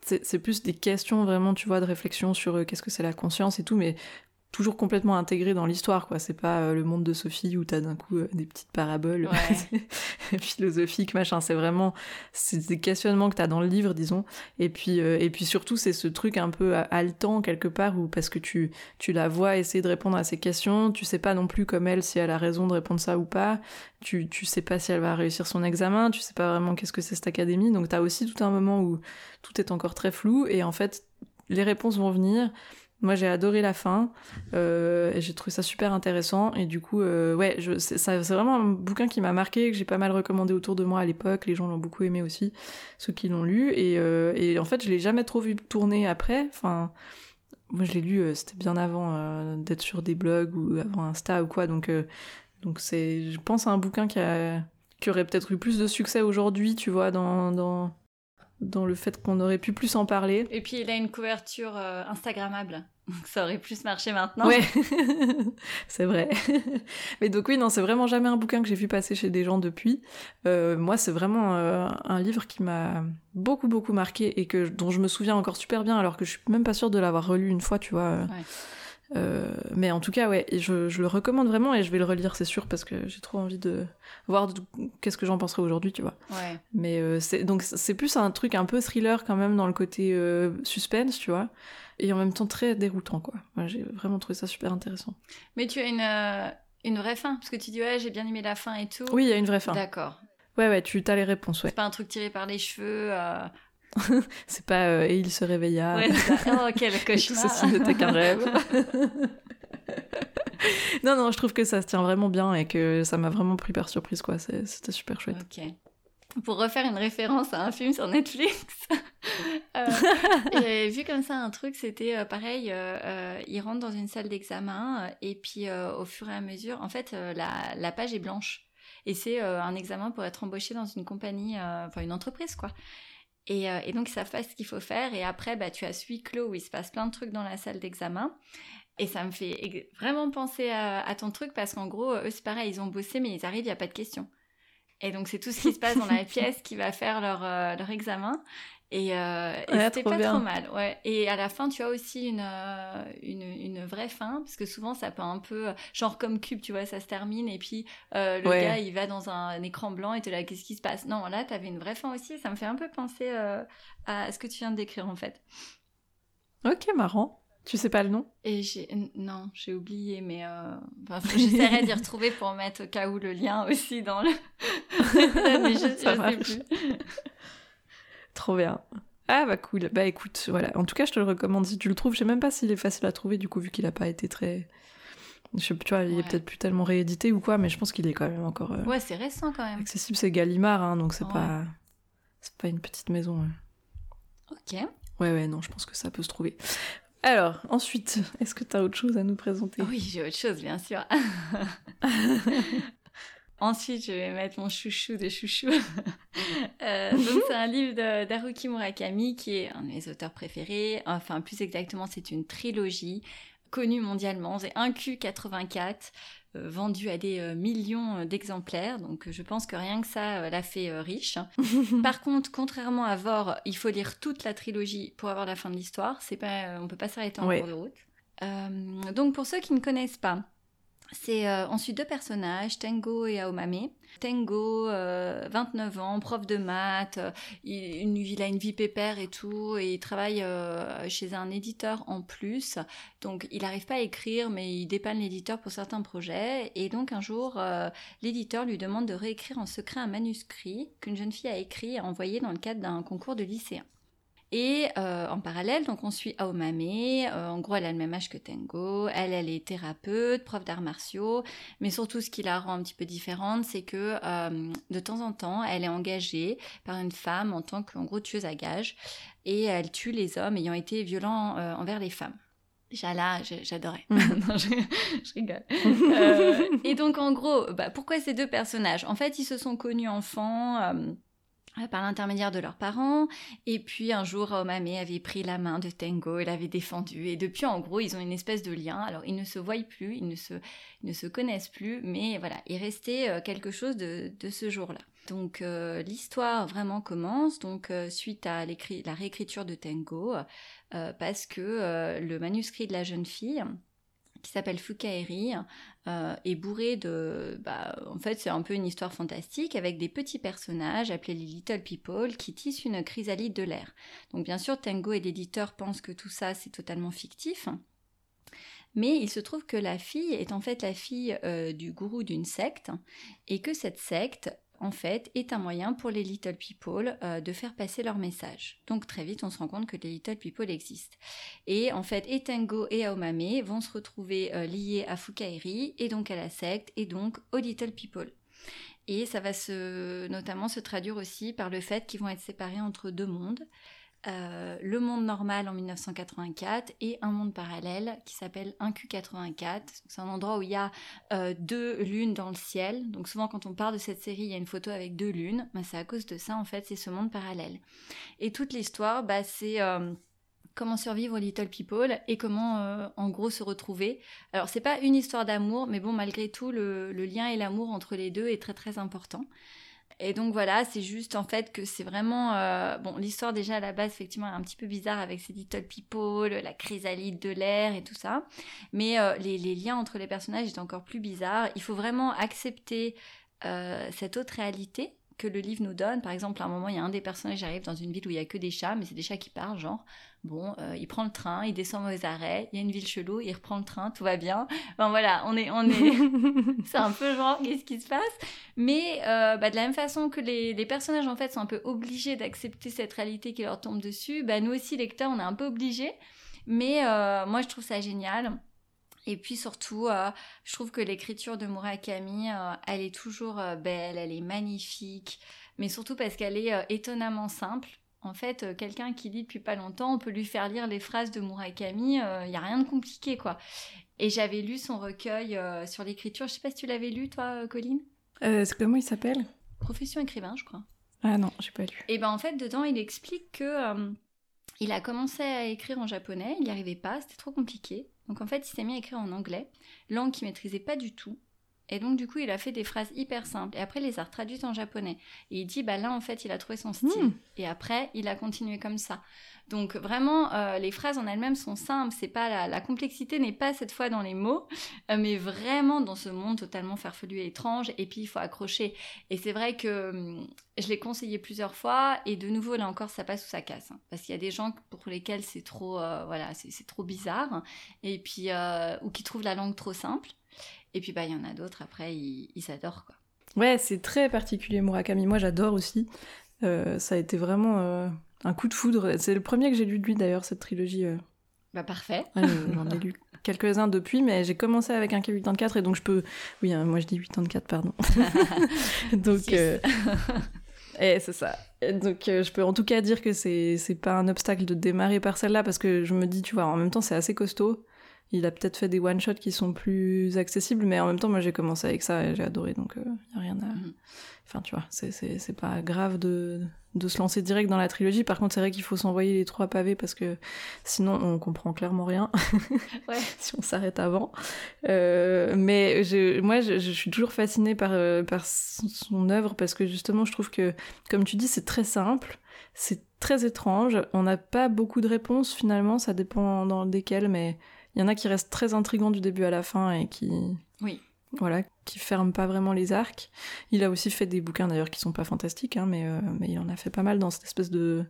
c'est plus des questions vraiment, tu vois, de réflexion sur qu'est-ce que c'est la conscience et tout, mais toujours complètement intégré dans l'histoire, quoi. C'est pas euh, le monde de Sophie où t'as d'un coup euh, des petites paraboles philosophiques, machin. C'est vraiment c'est des questionnements que t'as dans le livre, disons. Et puis euh, et puis surtout c'est ce truc un peu haletant quelque part où parce que tu tu la vois essayer de répondre à ces questions, tu sais pas non plus comme elle si elle a raison de répondre ça ou pas. Tu tu sais pas si elle va réussir son examen, tu sais pas vraiment qu'est-ce que c'est cette académie. Donc t'as aussi tout un moment où tout est encore très flou et en fait les réponses vont venir moi, j'ai adoré la fin. Euh, j'ai trouvé ça super intéressant. Et du coup, euh, ouais, c'est vraiment un bouquin qui m'a marqué, que j'ai pas mal recommandé autour de moi à l'époque. Les gens l'ont beaucoup aimé aussi, ceux qui l'ont lu. Et, euh, en fait, je l'ai jamais trop vu tourner après. Enfin, moi, je l'ai lu, c'était bien avant d'être sur des blogs ou avant Insta ou quoi. Donc, donc c'est, je pense à un bouquin qui, qui aurait peut-être eu plus de succès aujourd'hui, tu vois, dans, dans dans le fait qu'on aurait pu plus en parler. Et puis il a une couverture Instagrammable. Donc ça aurait plus marché maintenant. Ouais, c'est vrai. Mais donc oui, non, c'est vraiment jamais un bouquin que j'ai vu passer chez des gens depuis. Euh, moi, c'est vraiment euh, un livre qui m'a beaucoup beaucoup marqué et que dont je me souviens encore super bien, alors que je suis même pas sûre de l'avoir relu une fois, tu vois. Ouais. Euh, mais en tout cas, ouais, je, je, le recommande vraiment et je vais le relire, c'est sûr, parce que j'ai trop envie de voir qu'est-ce que j'en penserai aujourd'hui, tu vois. Ouais. Mais euh, c'est donc c'est plus un truc un peu thriller quand même dans le côté suspense, tu vois et en même temps très déroutant quoi. j'ai vraiment trouvé ça super intéressant. Mais tu as une, euh, une vraie fin parce que tu dis ouais j'ai bien aimé la fin et tout. Oui, il y a une vraie fin. D'accord. Ouais, ouais, tu as les réponses, ouais. C'est pas un truc tiré par les cheveux. euh. C'est pas euh, et il se réveilla. Ouais. Oh, quel cauchemar. Ceci n'était qu'un rêve. non, non, je trouve que ça se tient vraiment bien et que ça m'a vraiment pris par surprise, quoi. C'était super chouette. Ok. Pour refaire une référence à un film sur Netflix, euh, j'avais vu comme ça un truc, c'était euh, pareil, euh, ils rentrent dans une salle d'examen et puis au fur et à mesure, en fait, la, la page est blanche. Et c'est un examen pour être embauché dans une compagnie, enfin une entreprise, quoi. Et, euh, et donc, ils savent pas ce qu'il faut faire. Et après, bah, tu as ce huis clos où il se passe plein de trucs dans la salle d'examen. Et ça me fait vraiment penser à, à ton truc parce qu'en gros, eux, c'est pareil, ils ont bossé, mais ils arrivent, il n'y a pas de questions. Et donc, c'est tout ce qui se passe dans la pièce qui va faire leur, euh, leur examen. Et, euh, et Ouais, c'était pas bien. trop mal. Ouais. Et à la fin, tu as aussi une, euh, une, une vraie fin, parce que souvent, ça peut un peu, genre comme Cube, tu vois, ça se termine, et puis euh, le Ouais. gars, il va dans un, écran blanc, et te là, qu'est-ce qui se passe? Non, là, t'avais une vraie fin aussi. Ça me fait un peu penser euh, à ce que tu viens de décrire, en fait. Ok, marrant. Tu sais pas le nom? Et j'ai n- non, j'ai oublié, mais euh... enfin, j'essaierai d'y retrouver pour mettre au cas où le lien aussi dans le. mais je, Ça sais plus. Trop bien. Ah bah cool. Bah écoute, voilà. En tout cas, je te le recommande si tu le trouves. Je sais même pas s'il est facile à trouver du coup vu qu'il a pas été très. Je sais, tu vois, il est peut-être plus tellement réédité ou quoi, mais je pense qu'il est quand même encore euh, Ouais, c'est récent quand même. accessible. C'est Gallimard, hein, donc c'est Ouais. pas, c'est pas une petite maison. ouais. Ok. Ouais, ouais, non, je pense que ça peut se trouver. Alors, ensuite, est-ce que t'as autre chose à nous présenter? Oui, j'ai autre chose, bien sûr. Ensuite, je vais mettre mon chouchou de chouchou. Euh, donc, c'est un livre d'Haruki Murakami qui est un de mes auteurs préférés. Enfin, plus exactement, c'est une trilogie connue mondialement. C'est un Q84, euh, vendu à des euh, millions euh, d'exemplaires. Donc, je pense que rien que ça l'a fait riche. Par contre, contrairement à Vor, il faut lire toute la trilogie pour avoir la fin de l'histoire. C'est pas, on peut pas s'arrêter en Ouais. cours de route. Donc, pour ceux qui ne connaissent pas, c'est euh, ensuite deux personnages, Tengo et Aomame. Tengo, euh, 29 ans, prof de maths, euh, il, il a une vie pépère et tout, et il travaille euh, chez un éditeur en plus. Donc il n'arrive pas à écrire, mais il dépanne l'éditeur pour certains projets. Et donc un jour, euh, l'éditeur lui demande de réécrire en secret un manuscrit qu'une jeune fille a écrit et envoyé dans le cadre d'un concours de lycéen. Et euh, en parallèle, donc on suit Aomame. Euh, en gros, elle a le même âge que Tengo. Elle, elle est thérapeute, prof d'arts martiaux. Mais surtout, ce qui la rend un petit peu différente, c'est que euh, de temps en temps, elle est engagée par une femme en tant qu'en gros tueuse à gages. Et elle tue les hommes ayant été violents envers les femmes. Déjà là, j'adorais. Mhm. Non, je, je rigole. Et donc en gros, bah, pourquoi ces deux personnages? En fait, ils se sont connus enfants par l'intermédiaire de leurs parents. Et puis un jour, Omame avait pris la main de Tengo et l'avait défendu. Et depuis, en gros, ils ont une espèce de lien. Alors, ils ne se voient plus, ils ne se, ne se connaissent plus, mais voilà, il restait euh, quelque chose de, de ce jour-là. Donc euh, l'histoire vraiment commence donc euh, suite à la réécriture de Tengo euh, parce que euh, le manuscrit de la jeune fille qui s'appelle Fukaeri euh, est bourré de bah, en fait c'est un peu une histoire fantastique avec des petits personnages appelés les Little People qui tissent une chrysalide de l'air. Donc bien sûr Tengo et l'éditeur pensent que tout ça c'est totalement fictif. Mais il se trouve que la fille est en fait la fille euh, du gourou d'une secte et que cette secte en fait, est un moyen pour les Little People euh, de faire passer leur message. Donc très vite, on se rend compte que les Little People existent. Et en fait, Etengo et Aomame vont se retrouver euh, liés à Fukaeri, et donc à la secte, et donc aux Little People. Et ça va se, notamment se traduire aussi par le fait qu'ils vont être séparés entre deux mondes. Euh, le monde normal en 1984 et un monde parallèle qui s'appelle 1Q84. C'est un endroit où il y a euh, deux lunes dans le ciel. Donc souvent quand on parle de cette série, il y a une photo avec deux lunes. Bah, c'est à cause de ça en fait, c'est ce monde parallèle. Et toute l'histoire, bah, c'est euh, comment survivre aux Little People et comment en gros se retrouver. Alors c'est pas une histoire d'amour, mais bon malgré tout le, le lien et l'amour entre les deux est très très important. Et donc voilà, c'est juste en fait que c'est vraiment... euh, bon, l'histoire déjà à la base, effectivement, est un petit peu bizarre avec ces Little People, la chrysalide de l'air et tout ça. Mais euh, les, liens entre les personnages est encore plus bizarres. Il faut vraiment accepter euh, cette autre réalité que le livre nous donne. Par exemple, à un moment, il y a un des personnages qui arrive dans une ville où il y a que des chats, mais c'est des chats qui parlent, genre, bon, euh, il prend le train, il descend aux arrêts, il y a une ville chelou, il reprend le train, tout va bien. Enfin voilà, on est, on est, c'est un peu genre, qu'est-ce qui se passe? Mais euh, bah, de la même façon que les, les, personnages en fait sont un peu obligés d'accepter cette réalité qui leur tombe dessus, bah nous aussi lecteurs, on est un peu obligés. Mais euh, moi, je trouve ça génial. Et puis surtout, euh, je trouve que l'écriture de Murakami, euh, elle est toujours euh, belle, elle est magnifique, mais surtout parce qu'elle est étonnamment simple. En fait, quelqu'un qui lit depuis pas longtemps, on peut lui faire lire les phrases de Murakami, il n'y a rien de compliqué, quoi. Et j'avais lu son recueil sur l'écriture, je sais pas si tu l'avais lu, toi, Colline? Comment il s'appelle? Profession écrivain, je crois. Ah non, j'ai pas lu. Et ben en fait, dedans, il explique que il a commencé à écrire en japonais, il n'y arrivait pas, c'était trop compliqué. Donc en fait, il s'est mis à écrire en anglais, langue qu'il maîtrisait pas du tout. Et donc du coup, il a fait des phrases hyper simples. Et après, il les a traduites en japonais. Et il dit, bah là, en fait, il a trouvé son style. Hmm. Et après, il a continué comme ça. Donc vraiment, euh, les phrases en elles-mêmes sont simples. C'est pas la, complexité n'est pas cette fois dans les mots, euh, mais vraiment dans ce monde totalement farfelu et étrange. Et puis il faut accrocher. Et c'est vrai que hum, je l'ai conseillé plusieurs fois. Et de nouveau, là encore, ça passe ou ça casse. Hein. parce qu'il y a des gens pour lesquels c'est trop, euh, voilà, c'est trop bizarre. Et puis ou qui trouvent la langue trop simple. Et puis bah il y en a d'autres. Après, ils, ils adorent quoi. Ouais, c'est très particulier Murakami. Moi, j'adore aussi. ça a été vraiment un coup de foudre. C'est le premier que j'ai lu de lui d'ailleurs, cette trilogie. Euh. Bah parfait. J'en ai lu quelques-uns depuis, mais j'ai commencé avec un K84 et donc je peux. Oui, hein, moi je dis 84, pardon. donc. Euh, et c'est ça. donc euh, je peux en tout cas dire que c'est pas un obstacle de démarrer par celle-là parce que je me dis, tu vois, en même temps c'est assez costaud. Il a peut-être fait des one-shots qui sont plus accessibles, mais en même temps, moi j'ai commencé avec ça et j'ai adoré, donc il n'y a rien à. Mhm. Enfin, tu vois, c'est pas grave de, de se lancer direct dans la trilogie. Par contre, c'est vrai qu'il faut s'envoyer les trois pavés parce que sinon on comprend clairement rien ouais. si on s'arrête avant. Euh, mais je, moi, je, je, suis toujours fascinée par, euh, par son œuvre parce que justement, je trouve que, comme tu dis, c'est très simple, c'est très étrange. On n'a pas beaucoup de réponses finalement, ça dépend dans lesquelles, mais il y en a qui restent très intrigants du début à la fin et qui. Oui voilà, qui ferme pas vraiment les arcs. Il a aussi fait des bouquins d'ailleurs qui sont pas fantastiques, hein, mais, euh, mais il en a fait pas mal dans cette espèce de.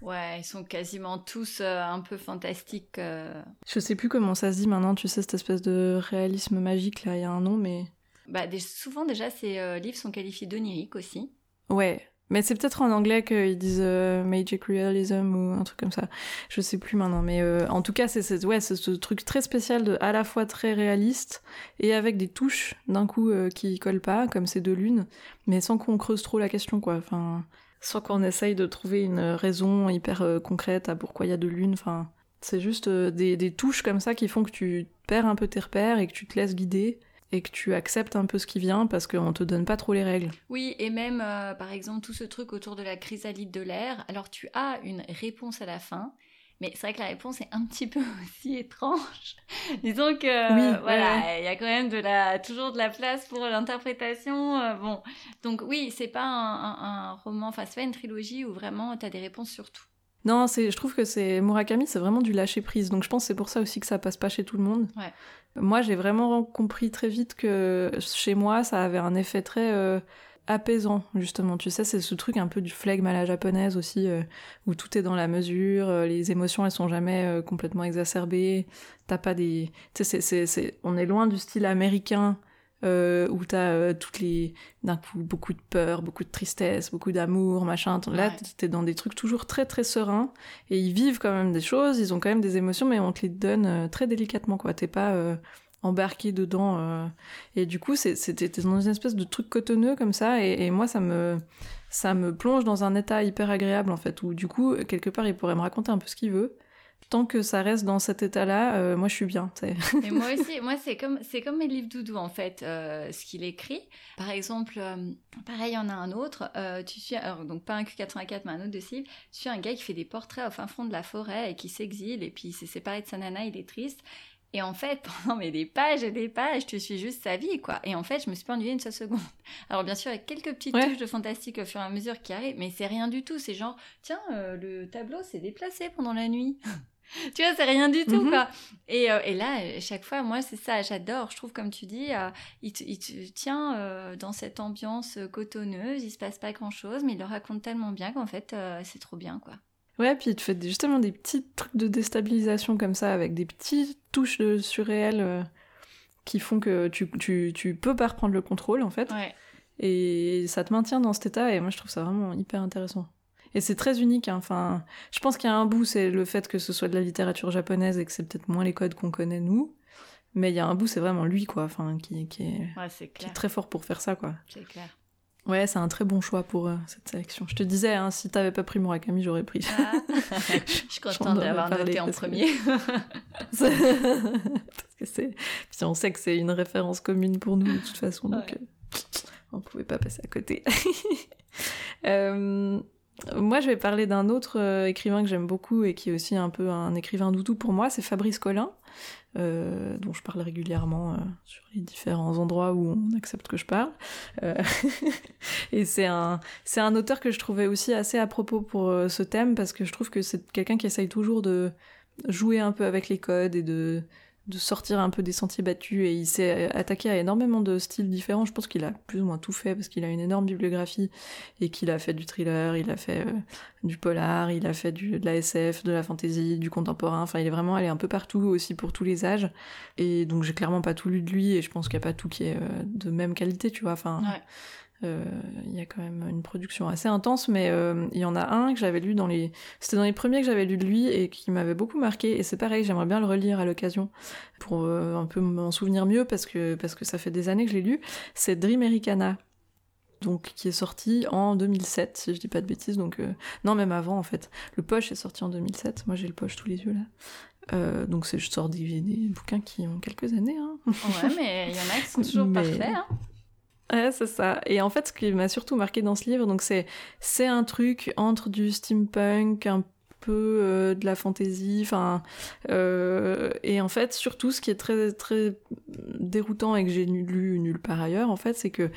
Ouais, ils sont quasiment tous euh, un peu fantastiques. Euh. Je sais plus comment ça se dit maintenant, tu sais, cette espèce de réalisme magique là, il y a un nom, mais. Bah, souvent déjà, ces livres sont qualifiés d'oniriques aussi. Ouais, mais c'est peut-être en anglais qu'ils disent euh, magic realism ou un truc comme ça. Je sais plus maintenant, mais euh, en tout cas, c'est ouais, ce truc très spécial de à la fois très réaliste et avec des touches d'un coup euh, qui collent pas, comme ces deux lunes, mais sans qu'on creuse trop la question, quoi. Enfin, sans qu'on essaye de trouver une raison hyper concrète à pourquoi il y a deux lunes. Enfin, c'est juste des, des touches comme ça qui font que tu perds un peu tes repères et que tu te laisses guider et que tu acceptes un peu ce qui vient parce qu'on te donne pas trop les règles. Oui, et même euh, par exemple tout ce truc autour de la chrysalide de l'air, alors tu as une réponse à la fin, mais c'est vrai que la réponse est un petit peu aussi étrange. Disons que voilà, il y a quand même de la toujours de la place pour l'interprétation. Euh, bon, donc oui, c'est pas un, un, roman, enfin c'est pas une trilogie où vraiment tu as des réponses sur tout. Non, c'est, je trouve que c'est Murakami, c'est vraiment du lâcher prise. Donc je pense que c'est pour ça aussi que ça passe pas chez tout le monde. Ouais. Moi, j'ai vraiment compris très vite que chez moi, ça avait un effet très euh, apaisant, justement. Tu sais, c'est ce truc un peu du flegme à la japonaise aussi, euh, où tout est dans la mesure, euh, les émotions, elles sont jamais complètement exacerbées. T'as pas des... Tu sais, c'est, on est loin du style américain euh, où t'as euh, toutes les d'un coup beaucoup de peur, beaucoup de tristesse, beaucoup d'amour, machin. Là, t'es dans des trucs toujours très très sereins. Et ils vivent quand même des choses, ils ont quand même des émotions, mais on te les donne euh, très délicatement quoi. T'es pas embarqué dedans et du coup c'était dans une espèce de truc cotonneux comme ça. Et, et, moi ça me ça me plonge dans un état hyper agréable en fait où du coup quelque part il pourrait me raconter un peu ce qu'il veut tant que ça reste dans cet état-là, euh, moi je suis bien. Et moi aussi, moi c'est comme c'est comme mes livres doudou en fait, euh, ce qu'il écrit. Par exemple, euh, pareil, il y en a un autre. tu suis donc pas un Q84 mais un autre de cible. Tu suis un gars qui fait des portraits au fin fond de la forêt et qui s'exile et puis il s'est séparé de sa nana, il est triste. Et en fait, pendant mais des pages et des pages, tu suis juste sa vie, quoi. Et en fait, je me suis pas ennuyée une seule seconde. Alors bien sûr, avec quelques petites touches de fantastique au fur et à mesure qui arrivent, mais c'est rien du tout. C'est genre, tiens, le tableau s'est déplacé pendant la nuit. tu vois, c'est rien du tout, mhm. quoi. Et, euh, et, là, chaque fois, moi, c'est ça, j'adore. Je trouve, comme tu dis, euh, il, te, il, te, tient euh, dans cette ambiance cotonneuse, il se passe pas grand-chose, mais il le raconte tellement bien qu'en fait, c'est trop bien, quoi. Ouais, puis il te fait justement des petits trucs de déstabilisation comme ça, avec des petites touches de surréel qui font que tu, tu, tu, peux pas reprendre le contrôle, en fait. Ouais. Et ça te maintient dans cet état, et moi, je trouve ça vraiment hyper intéressant. Et c'est très unique. Hein. Enfin, je pense qu'il y a un bout, c'est le fait que ce soit de la littérature japonaise et que c'est peut-être moins les codes qu'on connaît nous. Mais il y a un bout, c'est vraiment lui, quoi. Enfin, qui, qui, est, qui, est, très fort pour faire ça, quoi. C'est clair. Ouais, c'est un très bon choix pour euh, cette sélection. Je te disais, hein, si t'avais pas pris Murakami, j'aurais pris. Ah. je suis contente d'avoir noté en premier. parce que c'est. Puis on sait que c'est une référence commune pour nous de toute façon, donc euh, on pouvait pas passer à côté. euh, moi, je vais parler d'un autre euh, écrivain que j'aime beaucoup et qui est aussi un peu un écrivain doudou pour moi, c'est Fabrice Collin, euh, dont je parle régulièrement euh, sur les différents endroits où on accepte que je parle. et c'est un, c'est un auteur que je trouvais aussi assez à propos pour ce thème parce que je trouve que c'est quelqu'un qui essaye toujours de jouer un peu avec les codes et de de sortir un peu des sentiers battus et il s'est attaqué à énormément de styles différents. Je pense qu'il a plus ou moins tout fait parce qu'il a une énorme bibliographie et qu'il a fait du thriller, il a fait euh, du polar, il a fait du, de la SF, de la fantasy, du contemporain. Enfin, il est vraiment allé un peu partout aussi pour tous les âges. Et donc j'ai clairement pas tout lu de lui et je pense qu'il n'y a pas tout qui est euh, de même qualité, tu vois. Enfin, il y a quand même une production assez intense, mais euh, il y en a un que j'avais lu dans les... C'était dans les premiers que j'avais lu de lui et qui m'avait beaucoup marqué, et c'est pareil, j'aimerais bien le relire à l'occasion pour euh, un peu m'en souvenir mieux, parce que, parce que ça fait des années que je l'ai lu. C'est Dreamericana, donc qui est sorti en 2007, si je dis pas de bêtises, donc... Non, même avant, en fait. Le Poche est sorti en 2007, moi j'ai le Poche tous les yeux, là. donc c'est je sors des, des, bouquins qui ont quelques années. Hein. Ouais, mais il y en a qui sont toujours parfaits. Hein. C'est ça. Et en fait, ce qui m'a surtout marqué dans ce livre, donc c'est c'est un truc entre du steampunk, un peu euh, de la fantasy, enfin euh, et en fait surtout ce qui est très très déroutant et que j'ai lu nulle part ailleurs en fait, c'est que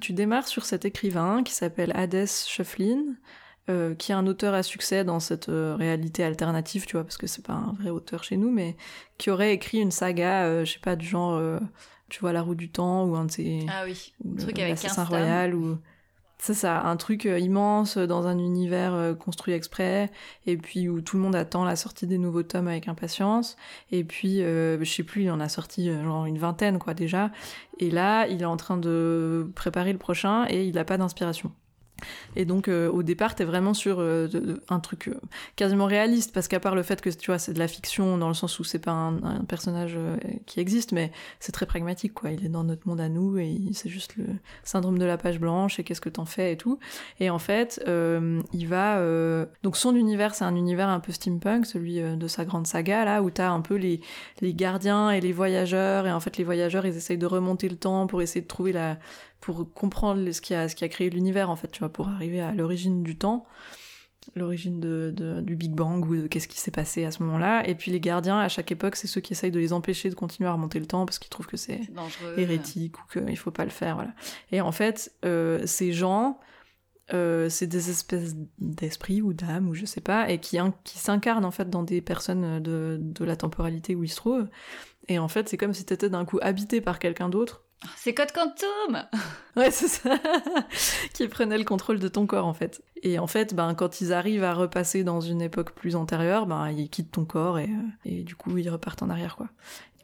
tu démarres sur cet écrivain qui s'appelle Hades Shufflin, euh, qui est un auteur à succès dans cette réalité alternative, tu vois, parce que c'est pas un vrai auteur chez nous, mais qui aurait écrit une saga, je sais pas, du genre tu vois, La Roue du Temps ou un de ces. Ah oui, le truc avec un Royal ou. C'est ça, un truc euh, immense euh, dans un univers euh, construit exprès, et puis où tout le monde attend la sortie des nouveaux tomes avec impatience. Et puis, je sais plus, il en a sorti genre une vingtaine, quoi, déjà. Et là, il est en train de préparer le prochain et il n'a pas d'inspiration. Et donc euh, au départ, t'es vraiment sur euh, un truc euh, quasiment réaliste, parce qu'à part le fait que tu vois c'est de la fiction dans le sens où c'est pas un, personnage qui existe, mais c'est très pragmatique quoi. Il est dans notre monde à nous et c'est juste le syndrome de la page blanche et qu'est-ce que t'en fais et tout. Et en fait, il va donc son univers c'est un univers un peu steampunk, celui de sa grande saga là où t'as un peu les les gardiens et les voyageurs et en fait les voyageurs ils essayent de remonter le temps pour essayer de trouver la pour comprendre ce qui a, ce qui a créé l'univers, en fait, tu vois, pour arriver à l'origine du temps, l'origine de, du Big Bang ou de qu'est-ce qui s'est passé à ce moment-là. Et puis les gardiens, à chaque époque, c'est ceux qui essayent de les empêcher de continuer à remonter le temps parce qu'ils trouvent que c'est hérétique ou qu'il faut pas le faire, voilà. Et en fait, euh, ces gens, euh, c'est des espèces d'esprits ou d'âmes ou je sais pas, et qui, qui s'incarnent en fait dans des personnes de, de la temporalité où ils se trouvent. Et en fait, c'est comme si t'étais d'un coup habité par quelqu'un d'autre c'est Code Quantum Ouais, c'est ça. qui prenait le contrôle de ton corps, en fait. Et en fait, ben, quand ils arrivent à repasser dans une époque plus antérieure, ben, ils quittent ton corps et, euh, et du coup, ils repartent en arrière, quoi.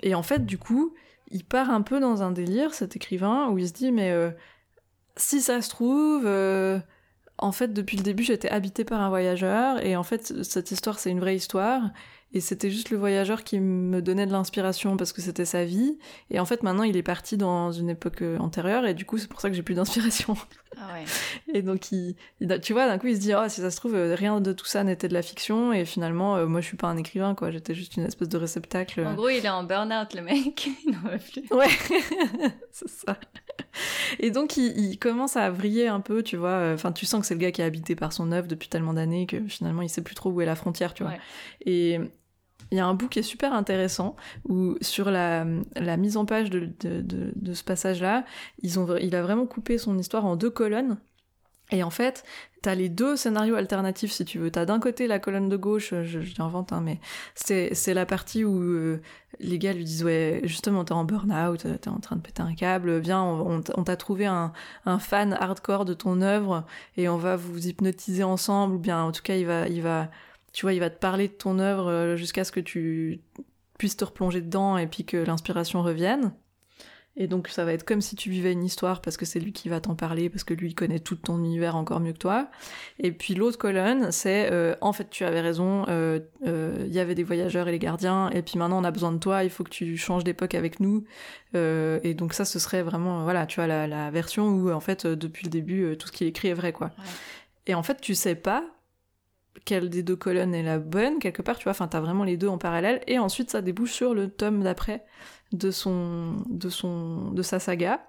Et en fait, du coup, il part un peu dans un délire, cet écrivain, où il se dit, mais euh, si ça se trouve, euh, en fait, depuis le début, j'étais habité par un voyageur, et en fait, cette histoire, c'est une vraie histoire, et c'était juste le voyageur qui me donnait de l'inspiration parce que c'était sa vie. Et en fait, maintenant, il est parti dans une époque euh, antérieure et du coup, c'est pour ça que j'ai plus d'inspiration. Ah ouais. Et donc, il, tu vois, d'un coup, il se dit, oh, si ça se trouve, rien de tout ça n'était de la fiction. Et finalement, euh, moi, je suis pas un écrivain, quoi. J'étais juste une espèce de réceptacle. En gros, il est en burn-out, le mec. il n'en veut plus. Ouais, c'est ça. Et donc, il, commence à vriller un peu, tu vois. Enfin, tu sens que c'est le gars qui est habité par son œuvre depuis tellement d'années que finalement, il sait plus trop où est la frontière, tu vois. Et il y a un bout qui est super intéressant où sur la, mise en page de, ce passage-là, il a vraiment coupé son histoire en deux colonnes. Et en fait, t'as les deux scénarios alternatifs si tu veux. T'as d'un côté la colonne de gauche, je, je l'invente, hein, mais c'est, la partie où euh, les gars lui disent ouais, justement t'es en burn-out, t'es en train de péter un câble, viens, on, on t'a trouvé un, un, fan hardcore de ton œuvre et on va vous hypnotiser ensemble, ou bien en tout cas il va, il va, tu vois, il va te parler de ton œuvre euh, jusqu'à ce que tu puisses te replonger dedans et puis que l'inspiration revienne. Et donc ça va être comme si tu vivais une histoire parce que c'est lui qui va t'en parler, parce que lui il connaît tout ton univers encore mieux que toi. Et puis l'autre colonne, c'est euh, en fait tu avais raison, il euh, euh, y avait des voyageurs et les gardiens, et puis maintenant on a besoin de toi, il faut que tu changes d'époque avec nous. Et donc ça ce serait vraiment, voilà, tu vois, la, la version où en fait depuis le début tout ce qu'il écrit est vrai quoi. Ouais. Et en fait tu sais pas quelle des deux colonnes est la bonne quelque part, tu vois, enfin t'as vraiment les deux en parallèle, et ensuite ça débouche sur le tome d'après de son de son de sa saga.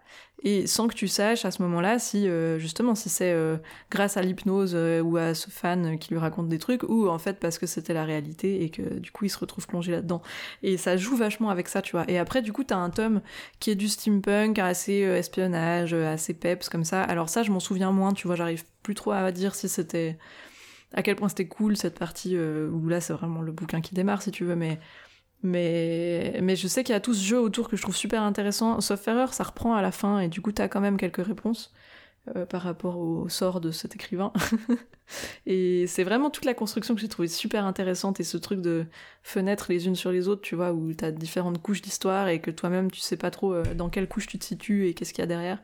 Et sans que tu saches à ce moment-là si euh, justement si c'est euh, grâce à l'hypnose euh, ou à ce fan qui lui raconte des trucs ou en fait parce que c'était la réalité et que du coup il se retrouve plongé là-dedans. Et ça joue vachement avec ça tu vois. Et après du coup t'as un tome qui est du steampunk assez espionnage assez peps comme ça. Alors ça je m'en souviens moins tu vois j'arrive plus trop à dire si c'était à quel point c'était cool cette partie où là c'est vraiment le bouquin qui démarre si tu veux mais mais, mais je sais qu'il y a tout ce jeu autour que je trouve super intéressant. Sauf erreur, ça reprend à la fin et du coup, t'as quand même quelques réponses euh, par rapport au sort de cet écrivain. et c'est vraiment toute la construction que j'ai trouvé super intéressante et ce truc de fenêtres les unes sur les autres, tu vois, où t'as différentes couches d'histoire et que toi-même tu sais pas trop euh, dans quelle couche tu te situes et qu'est-ce qu'il y a derrière.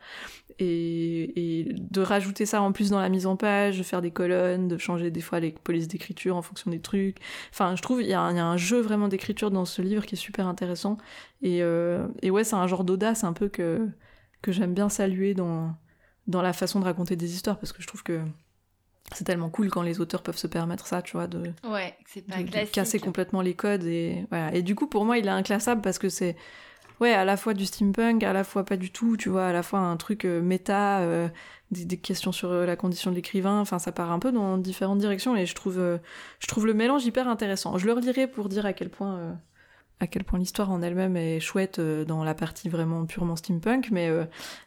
Et, et, de rajouter ça en plus dans la mise en page, de faire des colonnes, de changer des fois les polices d'écriture en fonction des trucs. Enfin, je trouve il y, y, a un jeu vraiment d'écriture dans ce livre qui est super intéressant. Et, euh, et ouais, c'est un genre d'audace un peu que, que j'aime bien saluer dans, dans la façon de raconter des histoires parce que je trouve que c'est tellement cool quand les auteurs peuvent se permettre ça, tu vois, de, ouais, pas de, de casser complètement les codes et voilà. Et du coup, pour moi, il est inclassable parce que c'est ouais, à la fois du steampunk, à la fois pas du tout, tu vois, à la fois un truc euh, méta, euh, des, des, questions sur euh, la condition de l'écrivain, enfin ça part un peu dans différentes directions et je trouve, euh, je trouve le mélange hyper intéressant. Je le relirai pour dire à quel point, à quel point l'histoire en elle-même est chouette euh, dans la partie vraiment purement steampunk, mais,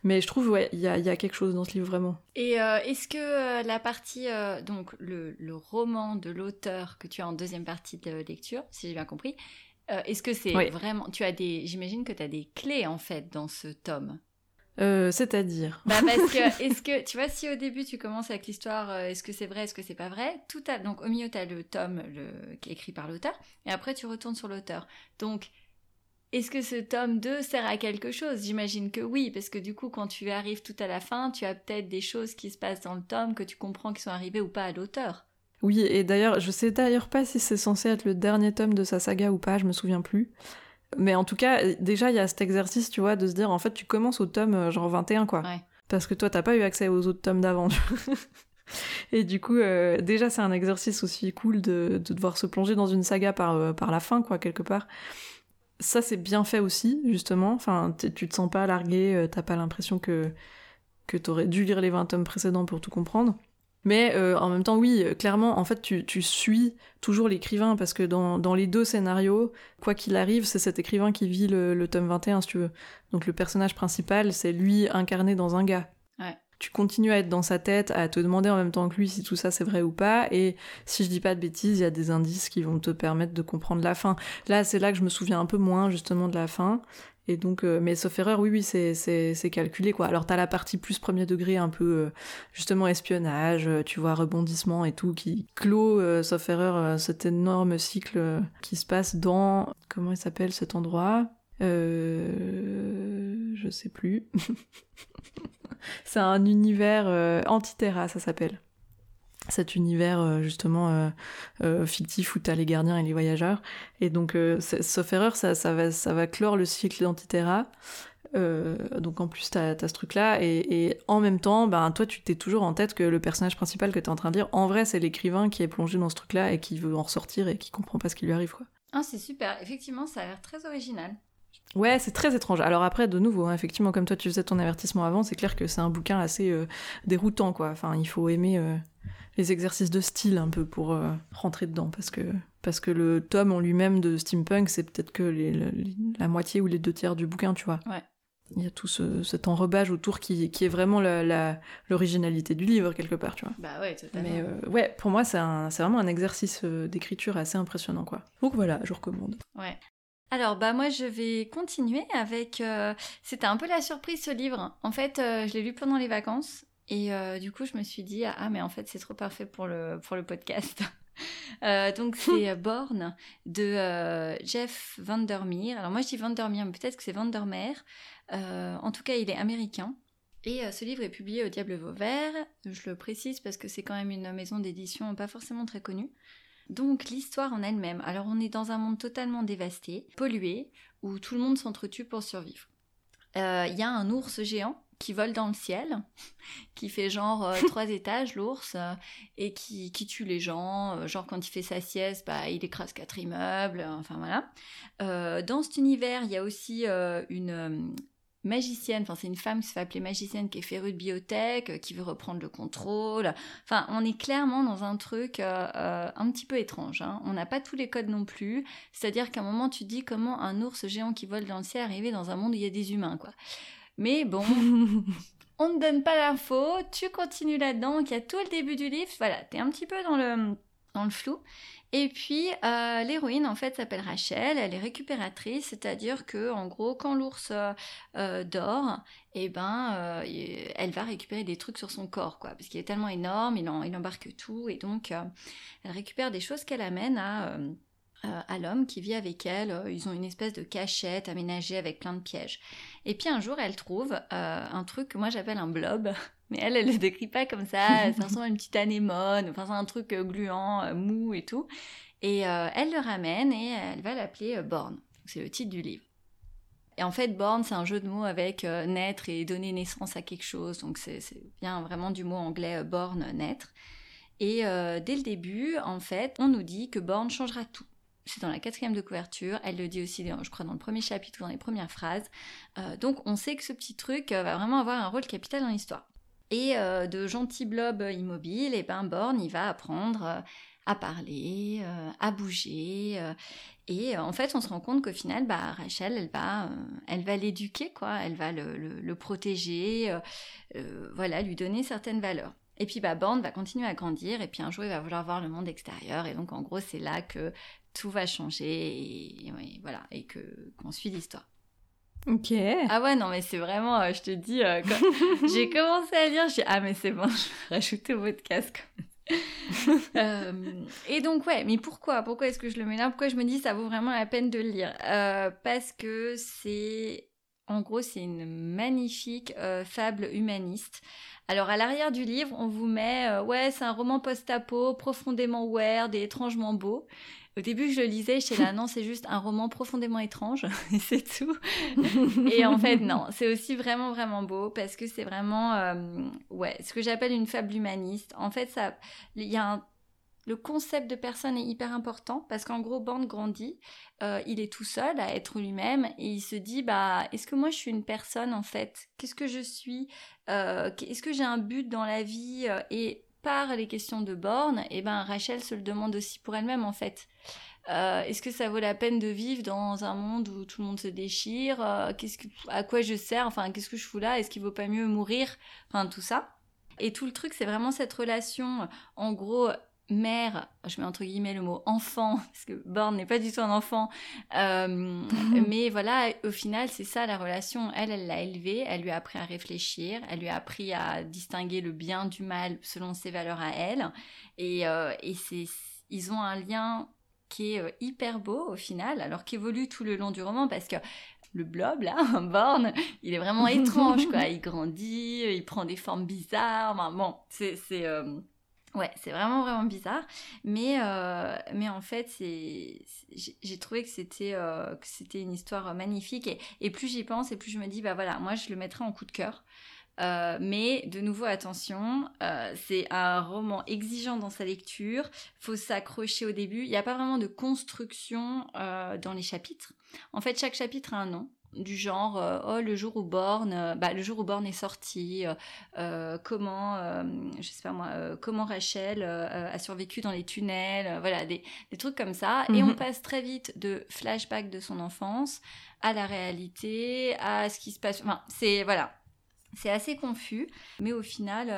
mais je trouve, ouais, il y a, y a, quelque chose dans ce livre vraiment. Et est-ce que la partie, donc le, le roman de l'auteur que tu as en deuxième partie de lecture, si j'ai bien compris, euh, Est-ce que c'est oui. vraiment. Tu as des. J'imagine que tu as des clés en fait dans ce tome? Euh, C'est-à-dire bah parce que est-ce que tu vois si au début tu commences avec l'histoire euh, est-ce que c'est vrai est-ce que c'est pas vrai tout à donc au milieu tu as le tome le, qui est écrit par l'auteur et après tu retournes sur l'auteur donc est-ce que ce tome 2 sert à quelque chose? J'imagine que oui, parce que du coup, quand tu arrives tout à la fin, tu as peut-être des choses qui se passent dans le tome que tu comprends qui sont arrivées ou pas à l'auteur. Oui, et d'ailleurs, je sais d'ailleurs pas si c'est censé être le dernier tome de sa saga ou pas, je me souviens plus. Mais en tout cas, déjà, il y a cet exercice, tu vois, de se dire, en fait, tu commences au tome euh, genre 21, quoi. Ouais. Parce que toi, t'as pas eu accès aux autres tomes d'avant. et du coup, euh, déjà, c'est un exercice aussi cool de, de, devoir se plonger dans une saga par, euh, par la fin, quoi, quelque part. Ça, c'est bien fait aussi, justement. Enfin, tu te sens pas largué, euh, t'as pas l'impression que, que t'aurais dû lire les 20 tomes précédents pour tout comprendre. Mais euh, en même temps, oui, clairement, en fait, tu, tu suis toujours l'écrivain parce que dans, dans, les deux scénarios, quoi qu'il arrive, c'est cet écrivain qui vit le, le, tome 21, si tu veux. Donc le personnage principal, c'est lui incarné dans un gars. Ouais. Tu continues à être dans sa tête, à te demander en même temps que lui si tout ça c'est vrai ou pas, et si je dis pas de bêtises, il y a des indices qui vont te permettre de comprendre la fin. Là, c'est là que je me souviens un peu moins justement de la fin, et donc, euh, mais sauf erreur, oui, oui, c'est, calculé, quoi. Alors, t'as la partie plus premier degré, un peu, euh, justement, espionnage, euh, tu vois, rebondissement et tout, qui clôt, euh, sauf erreur, cet énorme cycle qui se passe dans, comment il s'appelle cet endroit? Je sais plus. c'est un univers anti-terra, ça s'appelle cet univers euh, justement euh, euh, fictif où t'as les gardiens et les voyageurs. Et donc euh, sauf erreur ça, ça, va, ça va clore le cycle d'Antiterra. Donc en plus t'as as ce truc là et, et, en même temps ben toi tu t'es toujours en tête que le personnage principal que t'es en train de lire en vrai c'est l'écrivain qui est plongé dans ce truc là et qui veut en ressortir et qui comprend pas ce qui lui arrive quoi. Ah c'est super. Effectivement ça a l'air très original. Ouais, c'est très étrange. Alors après, de nouveau, hein, effectivement, comme toi tu faisais ton avertissement avant, c'est clair que c'est un bouquin assez euh, déroutant, quoi. Enfin, il faut aimer euh, les exercices de style un peu pour euh, rentrer dedans parce que parce que le tome en lui-même de steampunk c'est peut-être que les, les, la moitié ou les deux tiers du bouquin tu vois ouais il y a tout cet enrobage autour qui, est vraiment l'originalité du livre, quelque part, tu vois. Bah ouais, totalement. Mais euh, ouais, pour moi, c'est vraiment un exercice euh, d'écriture assez impressionnant, quoi. Donc voilà, je recommande. Ouais. Alors, bah moi, je vais continuer avec... Euh, c'était un peu la surprise, ce livre. En fait, je l'ai lu pendant les vacances. Et du coup, je me suis dit, ah, mais en fait, c'est trop parfait pour le, pour le podcast. Euh, donc c'est euh, Born de euh, Jeff Vandermeer. Alors moi je dis Vandermeer, mais peut-être que c'est Vandermeer. en tout cas, il est américain. Et ce livre est publié au Diable Vauvert. Je le précise parce que c'est quand même une maison d'édition pas forcément très connue. Donc l'histoire en elle-même. Alors on est dans un monde totalement dévasté, pollué, où tout le monde s'entretue pour survivre. Il y a un ours géant qui vole dans le ciel, qui fait genre euh, trois étages, l'ours, euh, et qui, qui, tue les gens. Euh, genre, quand il fait sa sieste, bah, il écrase quatre immeubles, enfin voilà. dans cet univers, il y a aussi une magicienne, enfin c'est une femme qui se fait appeler magicienne, qui est férue de biotech, qui veut reprendre le contrôle. Enfin, on est clairement dans un truc un petit peu étrange. Hein. On n'a pas tous les codes non plus. C'est-à-dire qu'à un moment, tu te dis comment un ours géant qui vole dans le ciel est arrivé dans un monde où il y a des humains, quoi. Mais bon, on ne donne pas l'info, tu continues là-dedans, donc il y a tout le début du livre, voilà, t'es un petit peu dans le, dans le flou. Et puis euh, l'héroïne en fait s'appelle Rachel, elle est récupératrice, c'est-à-dire que en gros quand l'ours euh, dort, et eh ben euh, elle va récupérer des trucs sur son corps quoi, parce qu'il est tellement énorme, il, il embarque tout et donc elle récupère des choses qu'elle amène à euh, à l'homme qui vit avec elle. Euh, ils ont une espèce de cachette aménagée avec plein de pièges. Et puis un jour, elle trouve euh, un truc que moi j'appelle un blob. Mais elle, elle le décrit pas comme ça. ça ressemble à une petite anémone. Enfin, c'est un truc gluant, mou et tout. Et elle le ramène et elle va l'appeler Born. C'est le titre du livre. Et en fait, born, c'est un jeu de mots avec naître et donner naissance à quelque chose. Donc, c'est bien vraiment du mot anglais born, naître. Et dès le début, en fait, on nous dit que born changera tout c'est dans la quatrième de couverture, elle le dit aussi, je crois, dans le premier chapitre ou dans les premières phrases. Euh, donc on sait que ce petit truc euh, va vraiment avoir un rôle capital dans l'histoire. Et euh, de gentils blobs immobiles, et ben Born, il va apprendre à parler, à bouger. et en fait, on se rend compte qu'au final, bah, Rachel, elle va, elle va l'éduquer, quoi. Elle va le, le protéger, voilà, lui donner certaines valeurs. Et puis bah, Born va continuer à grandir et puis un jour il va vouloir voir le monde extérieur et donc en gros c'est là que tout va changer et, voilà et que qu'on suit l'histoire. Ok. Ah ouais non mais c'est vraiment euh, je te dis euh, j'ai commencé à lire j'ai ah mais c'est bon je vais rajouter votre casque. Euh, et donc ouais mais pourquoi? Pourquoi est-ce que je le mets là? Pourquoi je me dis ça vaut vraiment la peine de le lire? Parce que c'est en gros c'est une magnifique fable humaniste alors à l'arrière du livre, on vous met ouais, c'est un roman post-apo profondément weird et étrangement beau. Au début, je le lisais, je là, non, c'est juste un roman profondément étrange, et c'est tout. et en fait, non, c'est aussi vraiment, vraiment beau, parce que c'est vraiment, euh, ouais, ce que j'appelle une fable humaniste. En fait, ça, il y a un, le concept de personne est hyper important, parce qu'en gros, Bande grandit, euh, il est tout seul à être lui-même, et il se dit, bah, est-ce que moi je suis une personne, en fait? Qu'est-ce que je suis? Euh, Est-ce que j'ai un but dans la vie? Et par les questions de borne, et eh ben Rachel se le demande aussi pour elle-même en fait. Euh, est-ce que ça vaut la peine de vivre dans un monde où tout le monde se déchire? Euh, Qu'est-ce que, à quoi je sers? Enfin, qu'est-ce que je fous là? Est-ce qu'il vaut pas mieux mourir? Enfin, tout ça. Et tout le truc, c'est vraiment cette relation, en gros, mère, je mets entre guillemets le mot enfant, parce que Born n'est pas du tout un enfant, euh, mais voilà, au final, c'est ça la relation. Elle, elle l'a élevé, elle lui a appris à réfléchir, elle lui a appris à distinguer le bien du mal selon ses valeurs à elle, et, euh, et c'est, ils ont un lien qui est euh, hyper beau au final, alors qu'évolue tout le long du roman, parce que le blob là, Born, il est vraiment étrange quoi. Il grandit, il prend des formes bizarres. bon, c'est Ouais, c'est vraiment vraiment bizarre, mais euh, mais en fait c'est j'ai trouvé que c'était euh, que c'était une histoire magnifique et, et plus j'y pense et plus je me dis bah voilà moi je le mettrai en coup de cœur. Euh, mais de nouveau attention, c'est un roman exigeant dans sa lecture. Faut s'accrocher au début. Il n'y a pas vraiment de construction dans les chapitres. En fait, chaque chapitre a un nom. Du genre euh, oh le jour où Born euh, bah, le jour où Born est sorti euh, comment je sais pas moi comment Rachel a survécu dans les tunnels voilà des, des, trucs comme ça. Et on mhm. passe très vite de flashback de son enfance à la réalité à ce qui se passe. Enfin c'est voilà c'est assez confus, mais au final,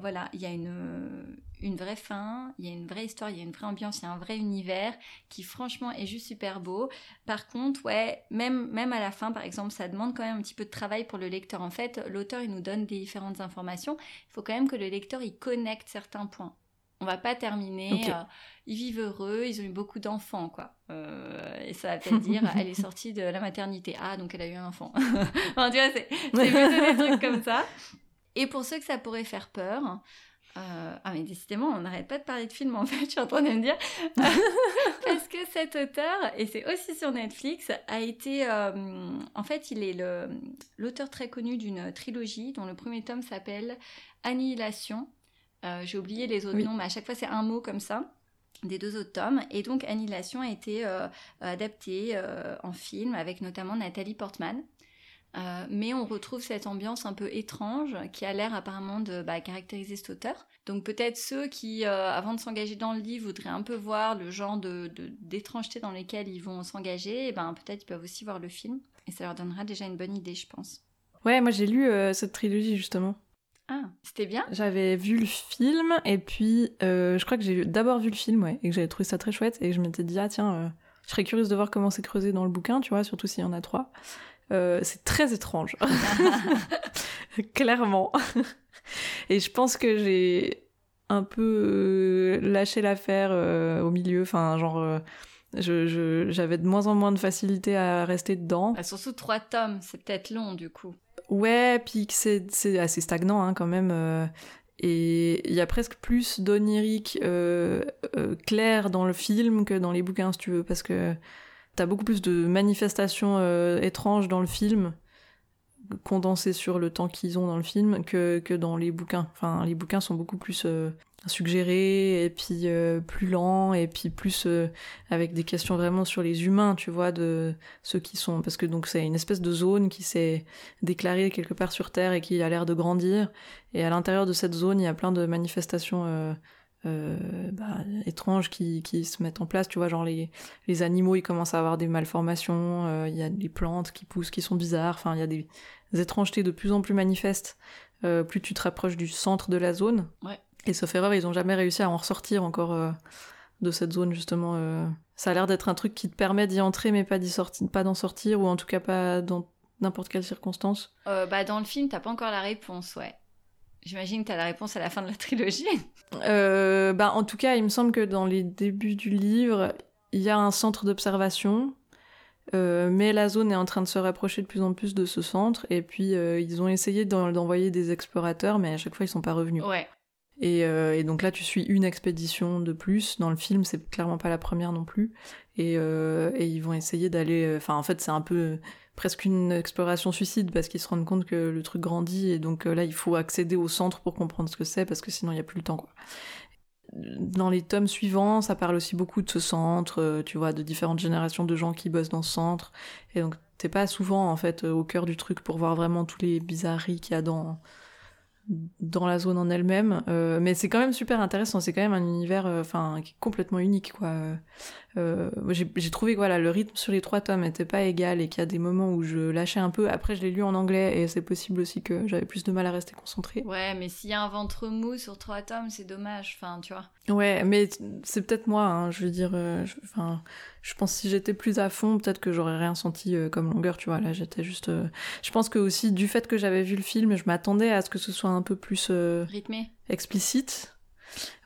voilà, il y a une, vraie fin, il y a une vraie histoire, il y a une vraie ambiance, il y a un vrai univers qui franchement est juste super beau. Par contre, ouais, même, même à la fin, par exemple, ça demande quand même un petit peu de travail pour le lecteur. En fait, l'auteur, il nous donne des différentes informations. Il faut quand même que le lecteur, il connecte certains points. On va pas terminer, euh, ils vivent heureux, ils ont eu beaucoup d'enfants, quoi. Euh, et ça va peut-être dire, elle est sortie de la maternité. Ah, donc elle a eu un enfant. enfin, tu vois, c'est plutôt des trucs comme ça. Et pour ceux que ça pourrait faire peur, euh, ah mais décidément, on n'arrête pas de parler de films en fait, je suis en train de me dire. Parce que cet auteur, et c'est aussi sur Netflix, a été... Euh, en fait, il est l'auteur très connu d'une trilogie dont le premier tome s'appelle Annihilation. Euh, j'ai oublié les autres noms, mais à chaque fois c'est un mot comme ça des deux autres tomes. Et donc Annihilation a été adapté en film avec notamment Nathalie Portman. Euh, mais on retrouve cette ambiance un peu étrange qui a l'air apparemment de bah, caractériser cet auteur. Donc peut-être ceux qui, euh, avant de s'engager dans le livre, voudraient un peu voir le genre de, d'étrangeté dans lesquels ils vont s'engager, et eh ben peut-être ils peuvent aussi voir le film. Et ça leur donnera déjà une bonne idée, je pense. Ouais, moi j'ai lu euh, cette trilogie justement. Ah, c'était bien J'avais vu le film, et puis je crois que j'ai d'abord vu le film, ouais, et que j'avais trouvé ça très chouette, et je m'étais dit, ah tiens, je serais curieuse de voir comment c'est creusé dans le bouquin, tu vois, surtout s'il y en a trois. Euh, c'est très étrange. Clairement. Et je pense que j'ai un peu euh, lâché l'affaire euh, au milieu. Enfin, genre, j'avais de moins en moins de facilité à rester dedans. Bah, surtout trois tomes, c'est peut-être long du coup. Ouais, puis c'est assez stagnant hein, quand même. et il y a presque plus d'onirique clair dans le film que dans les bouquins, si tu veux, parce que T'as beaucoup plus de manifestations euh, étranges dans le film, condensées sur le temps qu'ils ont dans le film, que, que dans les bouquins. Enfin, les bouquins sont beaucoup plus euh, suggérés, et puis euh, plus lents, et puis plus avec des questions vraiment sur les humains, tu vois, de ceux qui sont... Parce que donc c'est une espèce de zone qui s'est déclarée quelque part sur Terre et qui a l'air de grandir. Et à l'intérieur de cette zone, il y a plein de manifestations euh, bah, étranges qui, qui, se mettent en place. Tu vois, genre les, les animaux, ils commencent à avoir des malformations. Euh, il y a des plantes qui poussent, qui sont bizarres. Enfin, il y a des, étrangetés de plus en plus manifestes. Euh, plus tu te rapproches du centre de la zone. Ouais. Et sauf erreur, ils ont jamais réussi à en ressortir encore de cette zone justement. Ça a l'air d'être un truc qui te permet d'y entrer, mais pas d'y sortir, pas d'en sortir, ou en tout cas pas dans n'importe quelle circonstance. bah dans le film, t'as pas encore la réponse, ouais. J'imagine que tu as la réponse à la fin de la trilogie. Euh, bah, en tout cas, il me semble que dans les débuts du livre, il y a un centre d'observation, euh, mais la zone est en train de se rapprocher de plus en plus de ce centre, et puis euh, ils ont essayé d'envoyer des explorateurs, mais à chaque fois ils sont pas revenus. Ouais. Et, et, donc là, tu suis une expédition de plus. Dans le film, c'est clairement pas la première non plus. Et, et ils vont essayer d'aller. Enfin, en fait, c'est un peu presque une exploration suicide parce qu'ils se rendent compte que le truc grandit et donc euh, là il faut accéder au centre pour comprendre ce que c'est parce que sinon il n'y a plus le temps. Dans les tomes suivants, ça parle aussi beaucoup de ce centre, euh, tu vois, de différentes générations de gens qui bossent dans ce centre et donc t'es pas souvent en fait au cœur du truc pour voir vraiment tous les bizarreries qu'il y a dans dans la zone en elle-même, euh, mais c'est quand même super intéressant. C'est quand même un univers, enfin, qui est complètement unique, quoi. Euh, j'ai trouvé que voilà, le rythme sur les trois tomes était pas égal et qu'il y a des moments où je lâchais un peu. Après, je l'ai lu en anglais et c'est possible aussi que j'avais plus de mal à rester concentrée. Ouais, mais s'il y a un ventre mou sur trois tomes, c'est dommage. Enfin, tu vois. Ouais, mais c'est peut-être moi. Hein, je veux dire, euh, enfin, je, pense que si j'étais plus à fond, peut-être que j'aurais rien senti euh, comme longueur. Tu vois, là, j'étais juste. Je pense que aussi du fait que j'avais vu le film, je m'attendais à ce que ce soit un peu plus rythmé, explicite.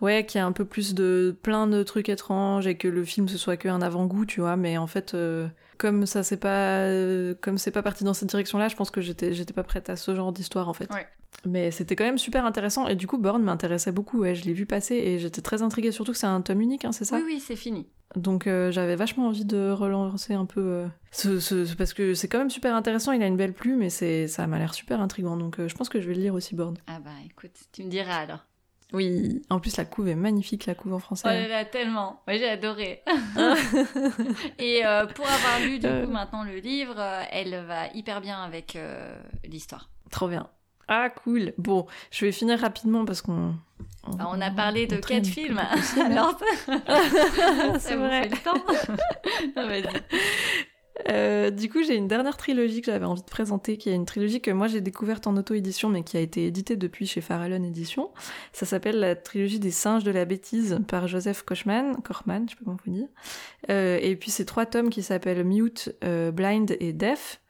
Ouais, qu'il y a un peu plus de plein de trucs étranges et que le film ce soit qu'un avant-goût, tu vois. Mais en fait, euh, comme ça c'est pas, euh, comme c'est pas parti dans cette direction-là, je pense que j'étais, j'étais pas prête à ce genre d'histoire en fait. Mais c'était quand même super intéressant et du coup Born m'intéressait beaucoup. Ouais, je l'ai vu passer et j'étais très intriguée, surtout que c'est un tome unique, hein, c'est ça? Oui, oui, c'est fini. Donc euh, j'avais vachement envie de relancer un peu ce, parce que c'est quand même super intéressant. Il a une belle plume et c'est ça m'a l'air super intrigant. Donc je pense que je vais le lire aussi Born. Ah bah écoute, tu me diras alors. Oui, en plus la couve est magnifique, la couve en français. Oh là là, tellement. Moi j'ai adoré. et euh, pour avoir lu du coup maintenant le livre, euh, elle va hyper bien avec euh, l'histoire. Trop bien. Ah cool. Bon, je vais finir rapidement parce qu'on on, on, a parlé de quatre films. Alors, c'est vrai. le temps. Vas-y. Euh, du coup, j'ai une dernière trilogie que j'avais envie de présenter, qui est une trilogie que moi j'ai découverte en auto-édition, mais qui a été éditée depuis chez Farallon Édition. Ça s'appelle la trilogie des singes de la bêtise par Joseph Kochman, Kochman, je sais pas comment vous dire. Euh, et puis c'est trois tomes qui s'appellent Mute, euh, Blind et Deaf,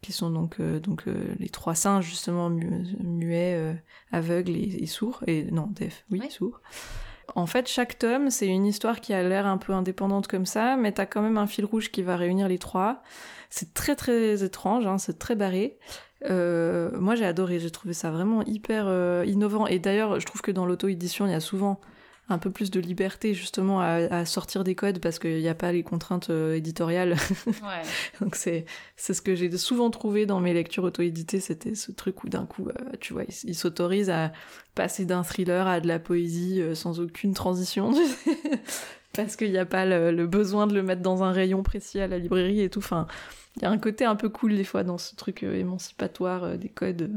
qui sont donc donc les trois singes justement muets, aveugles et, sourds. Et non, deaf, oui, sourds. En fait, chaque tome, c'est une histoire qui a l'air un peu indépendante comme ça, mais t'as quand même un fil rouge qui va réunir les trois. C'est très très étrange, hein, c'est très barré. Euh, moi j'ai adoré, j'ai trouvé ça vraiment hyper euh, innovant. Et d'ailleurs, je trouve que dans l'auto-édition, il y a souvent un peu plus de liberté justement à, sortir des codes parce qu'il n'y a pas les contraintes euh, éditoriales. Ouais. Donc c'est c'est ce que j'ai souvent trouvé dans mes lectures auto-éditées, c'était ce truc où d'un coup, euh, tu vois, ils s'autorisent à passer d'un thriller à de la poésie euh, sans aucune transition. parce qu'il n'y a pas le, le, besoin de le mettre dans un rayon précis à la librairie et tout. Enfin, il y a un côté un peu cool des fois dans ce truc émancipatoire des codes.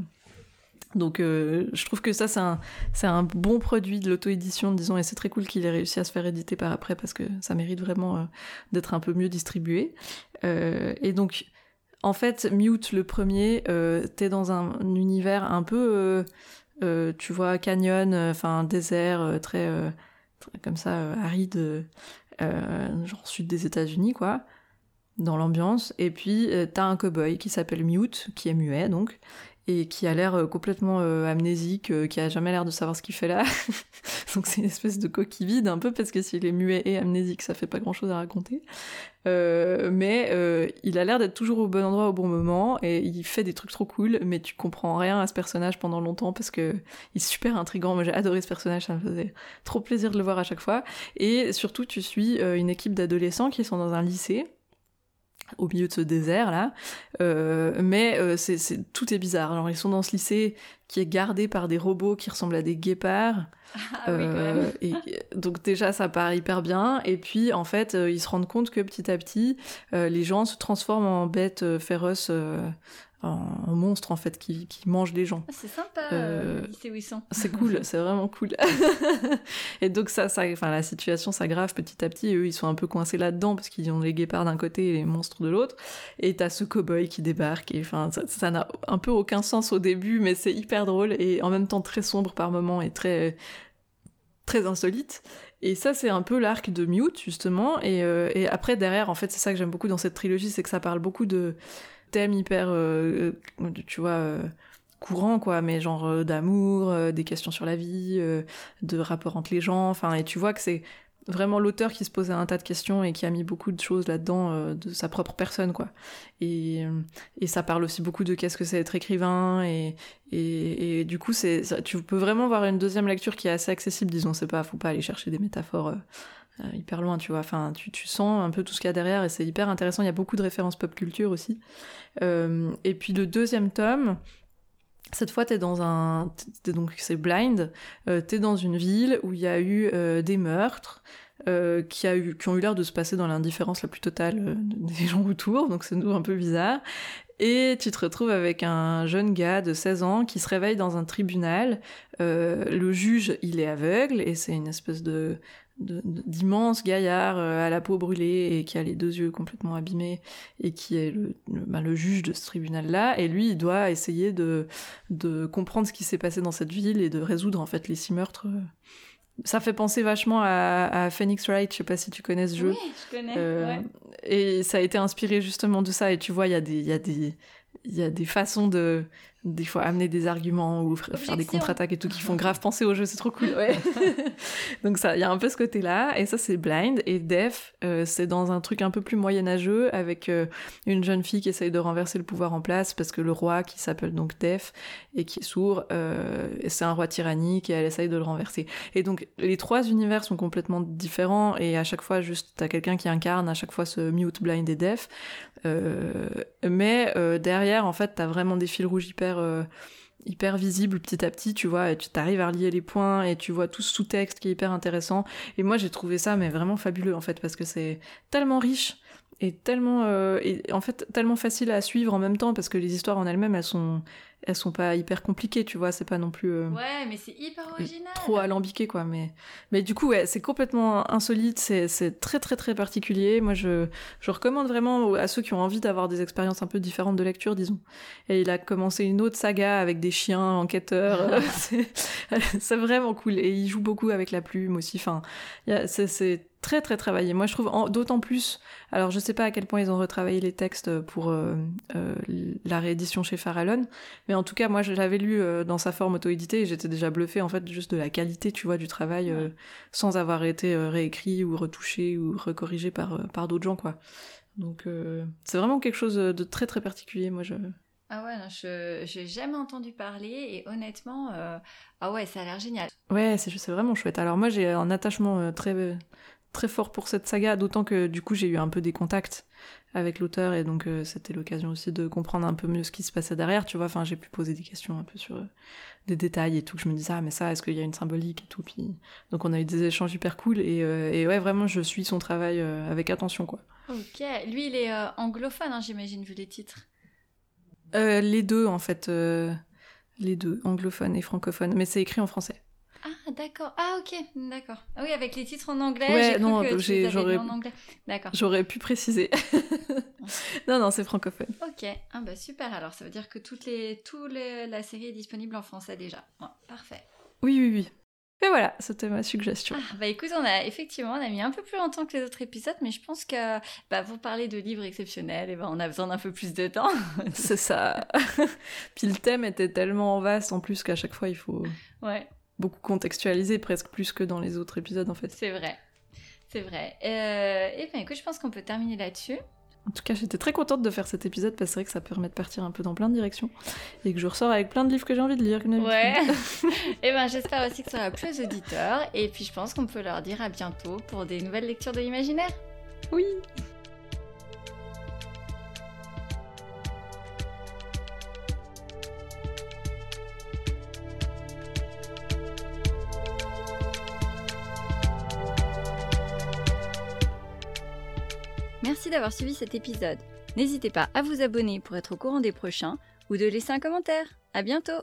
Donc euh, je trouve que ça c'est un, un bon produit de l'auto-édition, disons, et c'est très cool qu'il ait réussi à se faire éditer par après parce que ça mérite vraiment euh, d'être un peu mieux distribué. Euh, et donc en fait, Mute le premier, t'es dans un, univers un peu, tu vois, canyon, enfin désert, très, très, comme ça, aride, genre sud des États-Unis quoi dans l'ambiance. Et puis, t'as un cowboy qui s'appelle Mute, qui est muet, donc, et qui a l'air euh, complètement euh, amnésique, euh, qui a jamais l'air de savoir ce qu'il fait là. Donc c'est une espèce de coquille vide un peu parce que s'il est muet et amnésique, ça fait pas grand chose à raconter. mais il a l'air d'être toujours au bon endroit au bon moment et il fait des trucs trop cool, mais tu comprends rien à ce personnage pendant longtemps parce que il est super intrigant. Moi j'ai adoré ce personnage, ça me faisait trop plaisir de le voir à chaque fois. Et surtout tu suis une équipe d'adolescents qui sont dans un lycée au milieu de ce désert là, euh, mais euh, c'est, tout est bizarre. Alors ils sont dans ce lycée qui est gardé par des robots qui ressemblent à des guépards. Ah, euh, et donc déjà ça part hyper bien. Et puis en fait ils se rendent compte que petit à petit les gens se transforment en bêtes féroces en, monstre en fait qui, qui mange les gens. Ah, c'est sympa, euh, où ils sont. C'est cool, c'est vraiment cool. et donc ça, ça, enfin la situation s'aggrave petit à petit. Et eux, ils sont un peu coincés là-dedans parce qu'ils ont les guépards d'un côté et les monstres de l'autre. Et t'as ce cow-boy qui débarque. Et enfin, ça n'a un peu aucun sens au début, mais c'est hyper drôle et en même temps très sombre par moments et très très insolite. Et ça, c'est un peu l'arc de Mute, justement. Et, euh, et après, derrière, en fait, c'est ça que j'aime beaucoup dans cette trilogie, c'est que ça parle beaucoup de, hyper, euh, euh, tu vois, euh, courant, quoi, mais genre d'amour, des questions sur la vie, de rapport entre les gens, enfin, et tu vois que c'est vraiment l'auteur qui se posait un tas de questions et qui a mis beaucoup de choses là-dedans de sa propre personne, quoi. Et, et ça parle aussi beaucoup de qu'est-ce que c'est être écrivain, et, et, et du coup, c'est, tu peux vraiment voir une deuxième lecture qui est assez accessible, disons, c'est pas, faut pas aller chercher des métaphores euh, hyper loin, tu vois. Enfin, tu, tu, sens un peu tout ce qu'il y a derrière et c'est hyper intéressant. Il y a beaucoup de références pop culture aussi. Euh, et puis le deuxième tome, cette fois, t'es dans un, donc c'est blind. Euh, t'es dans une ville où il y a eu euh, des meurtres. Euh, qui, a eu, qui ont eu l'air de se passer dans l'indifférence la plus totale des gens autour, donc c'est un peu bizarre. Et tu te retrouves avec un jeune gars de 16 ans qui se réveille dans un tribunal. Euh, le juge, il est aveugle et c'est une espèce de, d'immenses gaillards euh, à la peau brûlée et qui a les deux yeux complètement abîmés et qui est le, ben, le, juge de ce tribunal-là. Et lui, il doit essayer de, de comprendre ce qui s'est passé dans cette ville et de résoudre en fait les six meurtres. Ça fait penser vachement à, à Phoenix Wright, je sais pas si tu connais ce jeu. Oui, je connais. Euh, et ça a été inspiré justement de ça. Et tu vois, il y a des, il y a des, il y a des façons de, des fois amener des arguments ou faire des contre-attaques et tout qui font grave penser au jeu, c'est trop cool. Ouais. Donc ça, il y a un peu ce côté-là, et ça c'est Blind. Et Def, euh, c'est dans un truc un peu plus moyenâgeux avec euh, une jeune fille qui essaye de renverser le pouvoir en place parce que le roi qui s'appelle donc Def et qui est sourd, euh, c'est un roi tyrannique et elle essaye de le renverser. Et donc les trois univers sont complètement différents et à chaque fois juste t'as quelqu'un qui incarne à chaque fois ce mute, blind et deaf. Mais derrière en fait t'as vraiment des fils rouges hyper euh, hyper visible petit à petit, tu vois, et tu t'arrives à relier les points et tu vois tout ce sous-texte qui est hyper intéressant. Et moi, j'ai trouvé ça mais vraiment fabuleux en fait parce que c'est tellement riche et tellement euh, en fait tellement facile à suivre en même temps parce que les histoires en elles-mêmes elles sont elles sont pas hyper compliquées tu vois c'est pas non plus euh, ouais mais c'est hyper original. trop alambiqué quoi mais mais du coup ouais c'est complètement insolite c'est c'est très très très particulier. Moi je je recommande vraiment à ceux qui ont envie d'avoir des expériences un peu différentes de lecture disons. Et il a commencé une autre saga avec des chiens enquêteurs. C'est vraiment cool. Et il joue beaucoup avec la plume aussi. Enfin c'est très très travaillé. Moi je trouve d'autant plus, alors je sais pas à quel point ils ont retravaillé les textes pour euh, euh, la réédition chez Farallon, mais en tout cas moi je l'avais lu euh, dans sa forme auto-éditée et j'étais déjà bluffée en fait juste de la qualité tu vois du travail sans avoir été réécrit ou retouché ou recorrigé par, par d'autres gens quoi. Donc c'est vraiment quelque chose de très très particulier moi je... Ah ouais, je j'ai jamais entendu parler et honnêtement, ah ouais, ça a l'air génial. Ouais, c'est vraiment chouette. Alors moi j'ai un attachement très très fort pour cette saga, d'autant que du coup j'ai eu un peu des contacts avec l'auteur et donc euh, c'était l'occasion aussi de comprendre un peu mieux ce qui se passait derrière, tu vois. Enfin, j'ai pu poser des questions un peu sur euh, des détails et tout. Je me disais, ah, mais ça, est-ce qu'il y a une symbolique et tout. Puis donc on a eu des échanges hyper cool et, euh, et ouais, vraiment, je suis son travail avec attention, quoi. Ok, lui il est anglophone, hein, j'imagine, vu les titres. les deux, en fait. les deux, anglophone et francophone, mais c'est écrit en français. Ah, d'accord. Ah, ok, d'accord. Ah oui, avec les titres en anglais. Ouais, non, j'aurais. En anglais. D'accord. J'aurais pu préciser. non, non, c'est francophone. Ok. Ah bah super. Alors, ça veut dire que toutes les, tout les, la série est disponible en français déjà. parfait. Oui, oui, oui. Et voilà, c'était ma suggestion. Ah, bah écoute, on a effectivement on a mis un peu plus longtemps que les autres épisodes, mais je pense que bah, pour parler de livres exceptionnels, et ben, on a besoin d'un peu plus de temps. c'est ça. Puis le thème était tellement vaste en plus qu'à chaque fois il faut. Ouais beaucoup contextualisé, presque plus que dans les autres épisodes en fait. C'est vrai, c'est vrai. Euh, et bien écoute, je pense qu'on peut terminer là-dessus. En tout cas, j'étais très contente de faire cet épisode parce que c'est vrai que ça permet de partir un peu dans plein de directions et que je ressors avec plein de livres que j'ai envie de lire. Ouais. et ben j'espère aussi que ça va plus aux auditeurs et puis je pense qu'on peut leur dire à bientôt pour des nouvelles lectures de l'imaginaire. Oui. Merci d'avoir suivi cet épisode. N'hésitez pas à vous abonner pour être au courant des prochains ou de laisser un commentaire. À bientôt!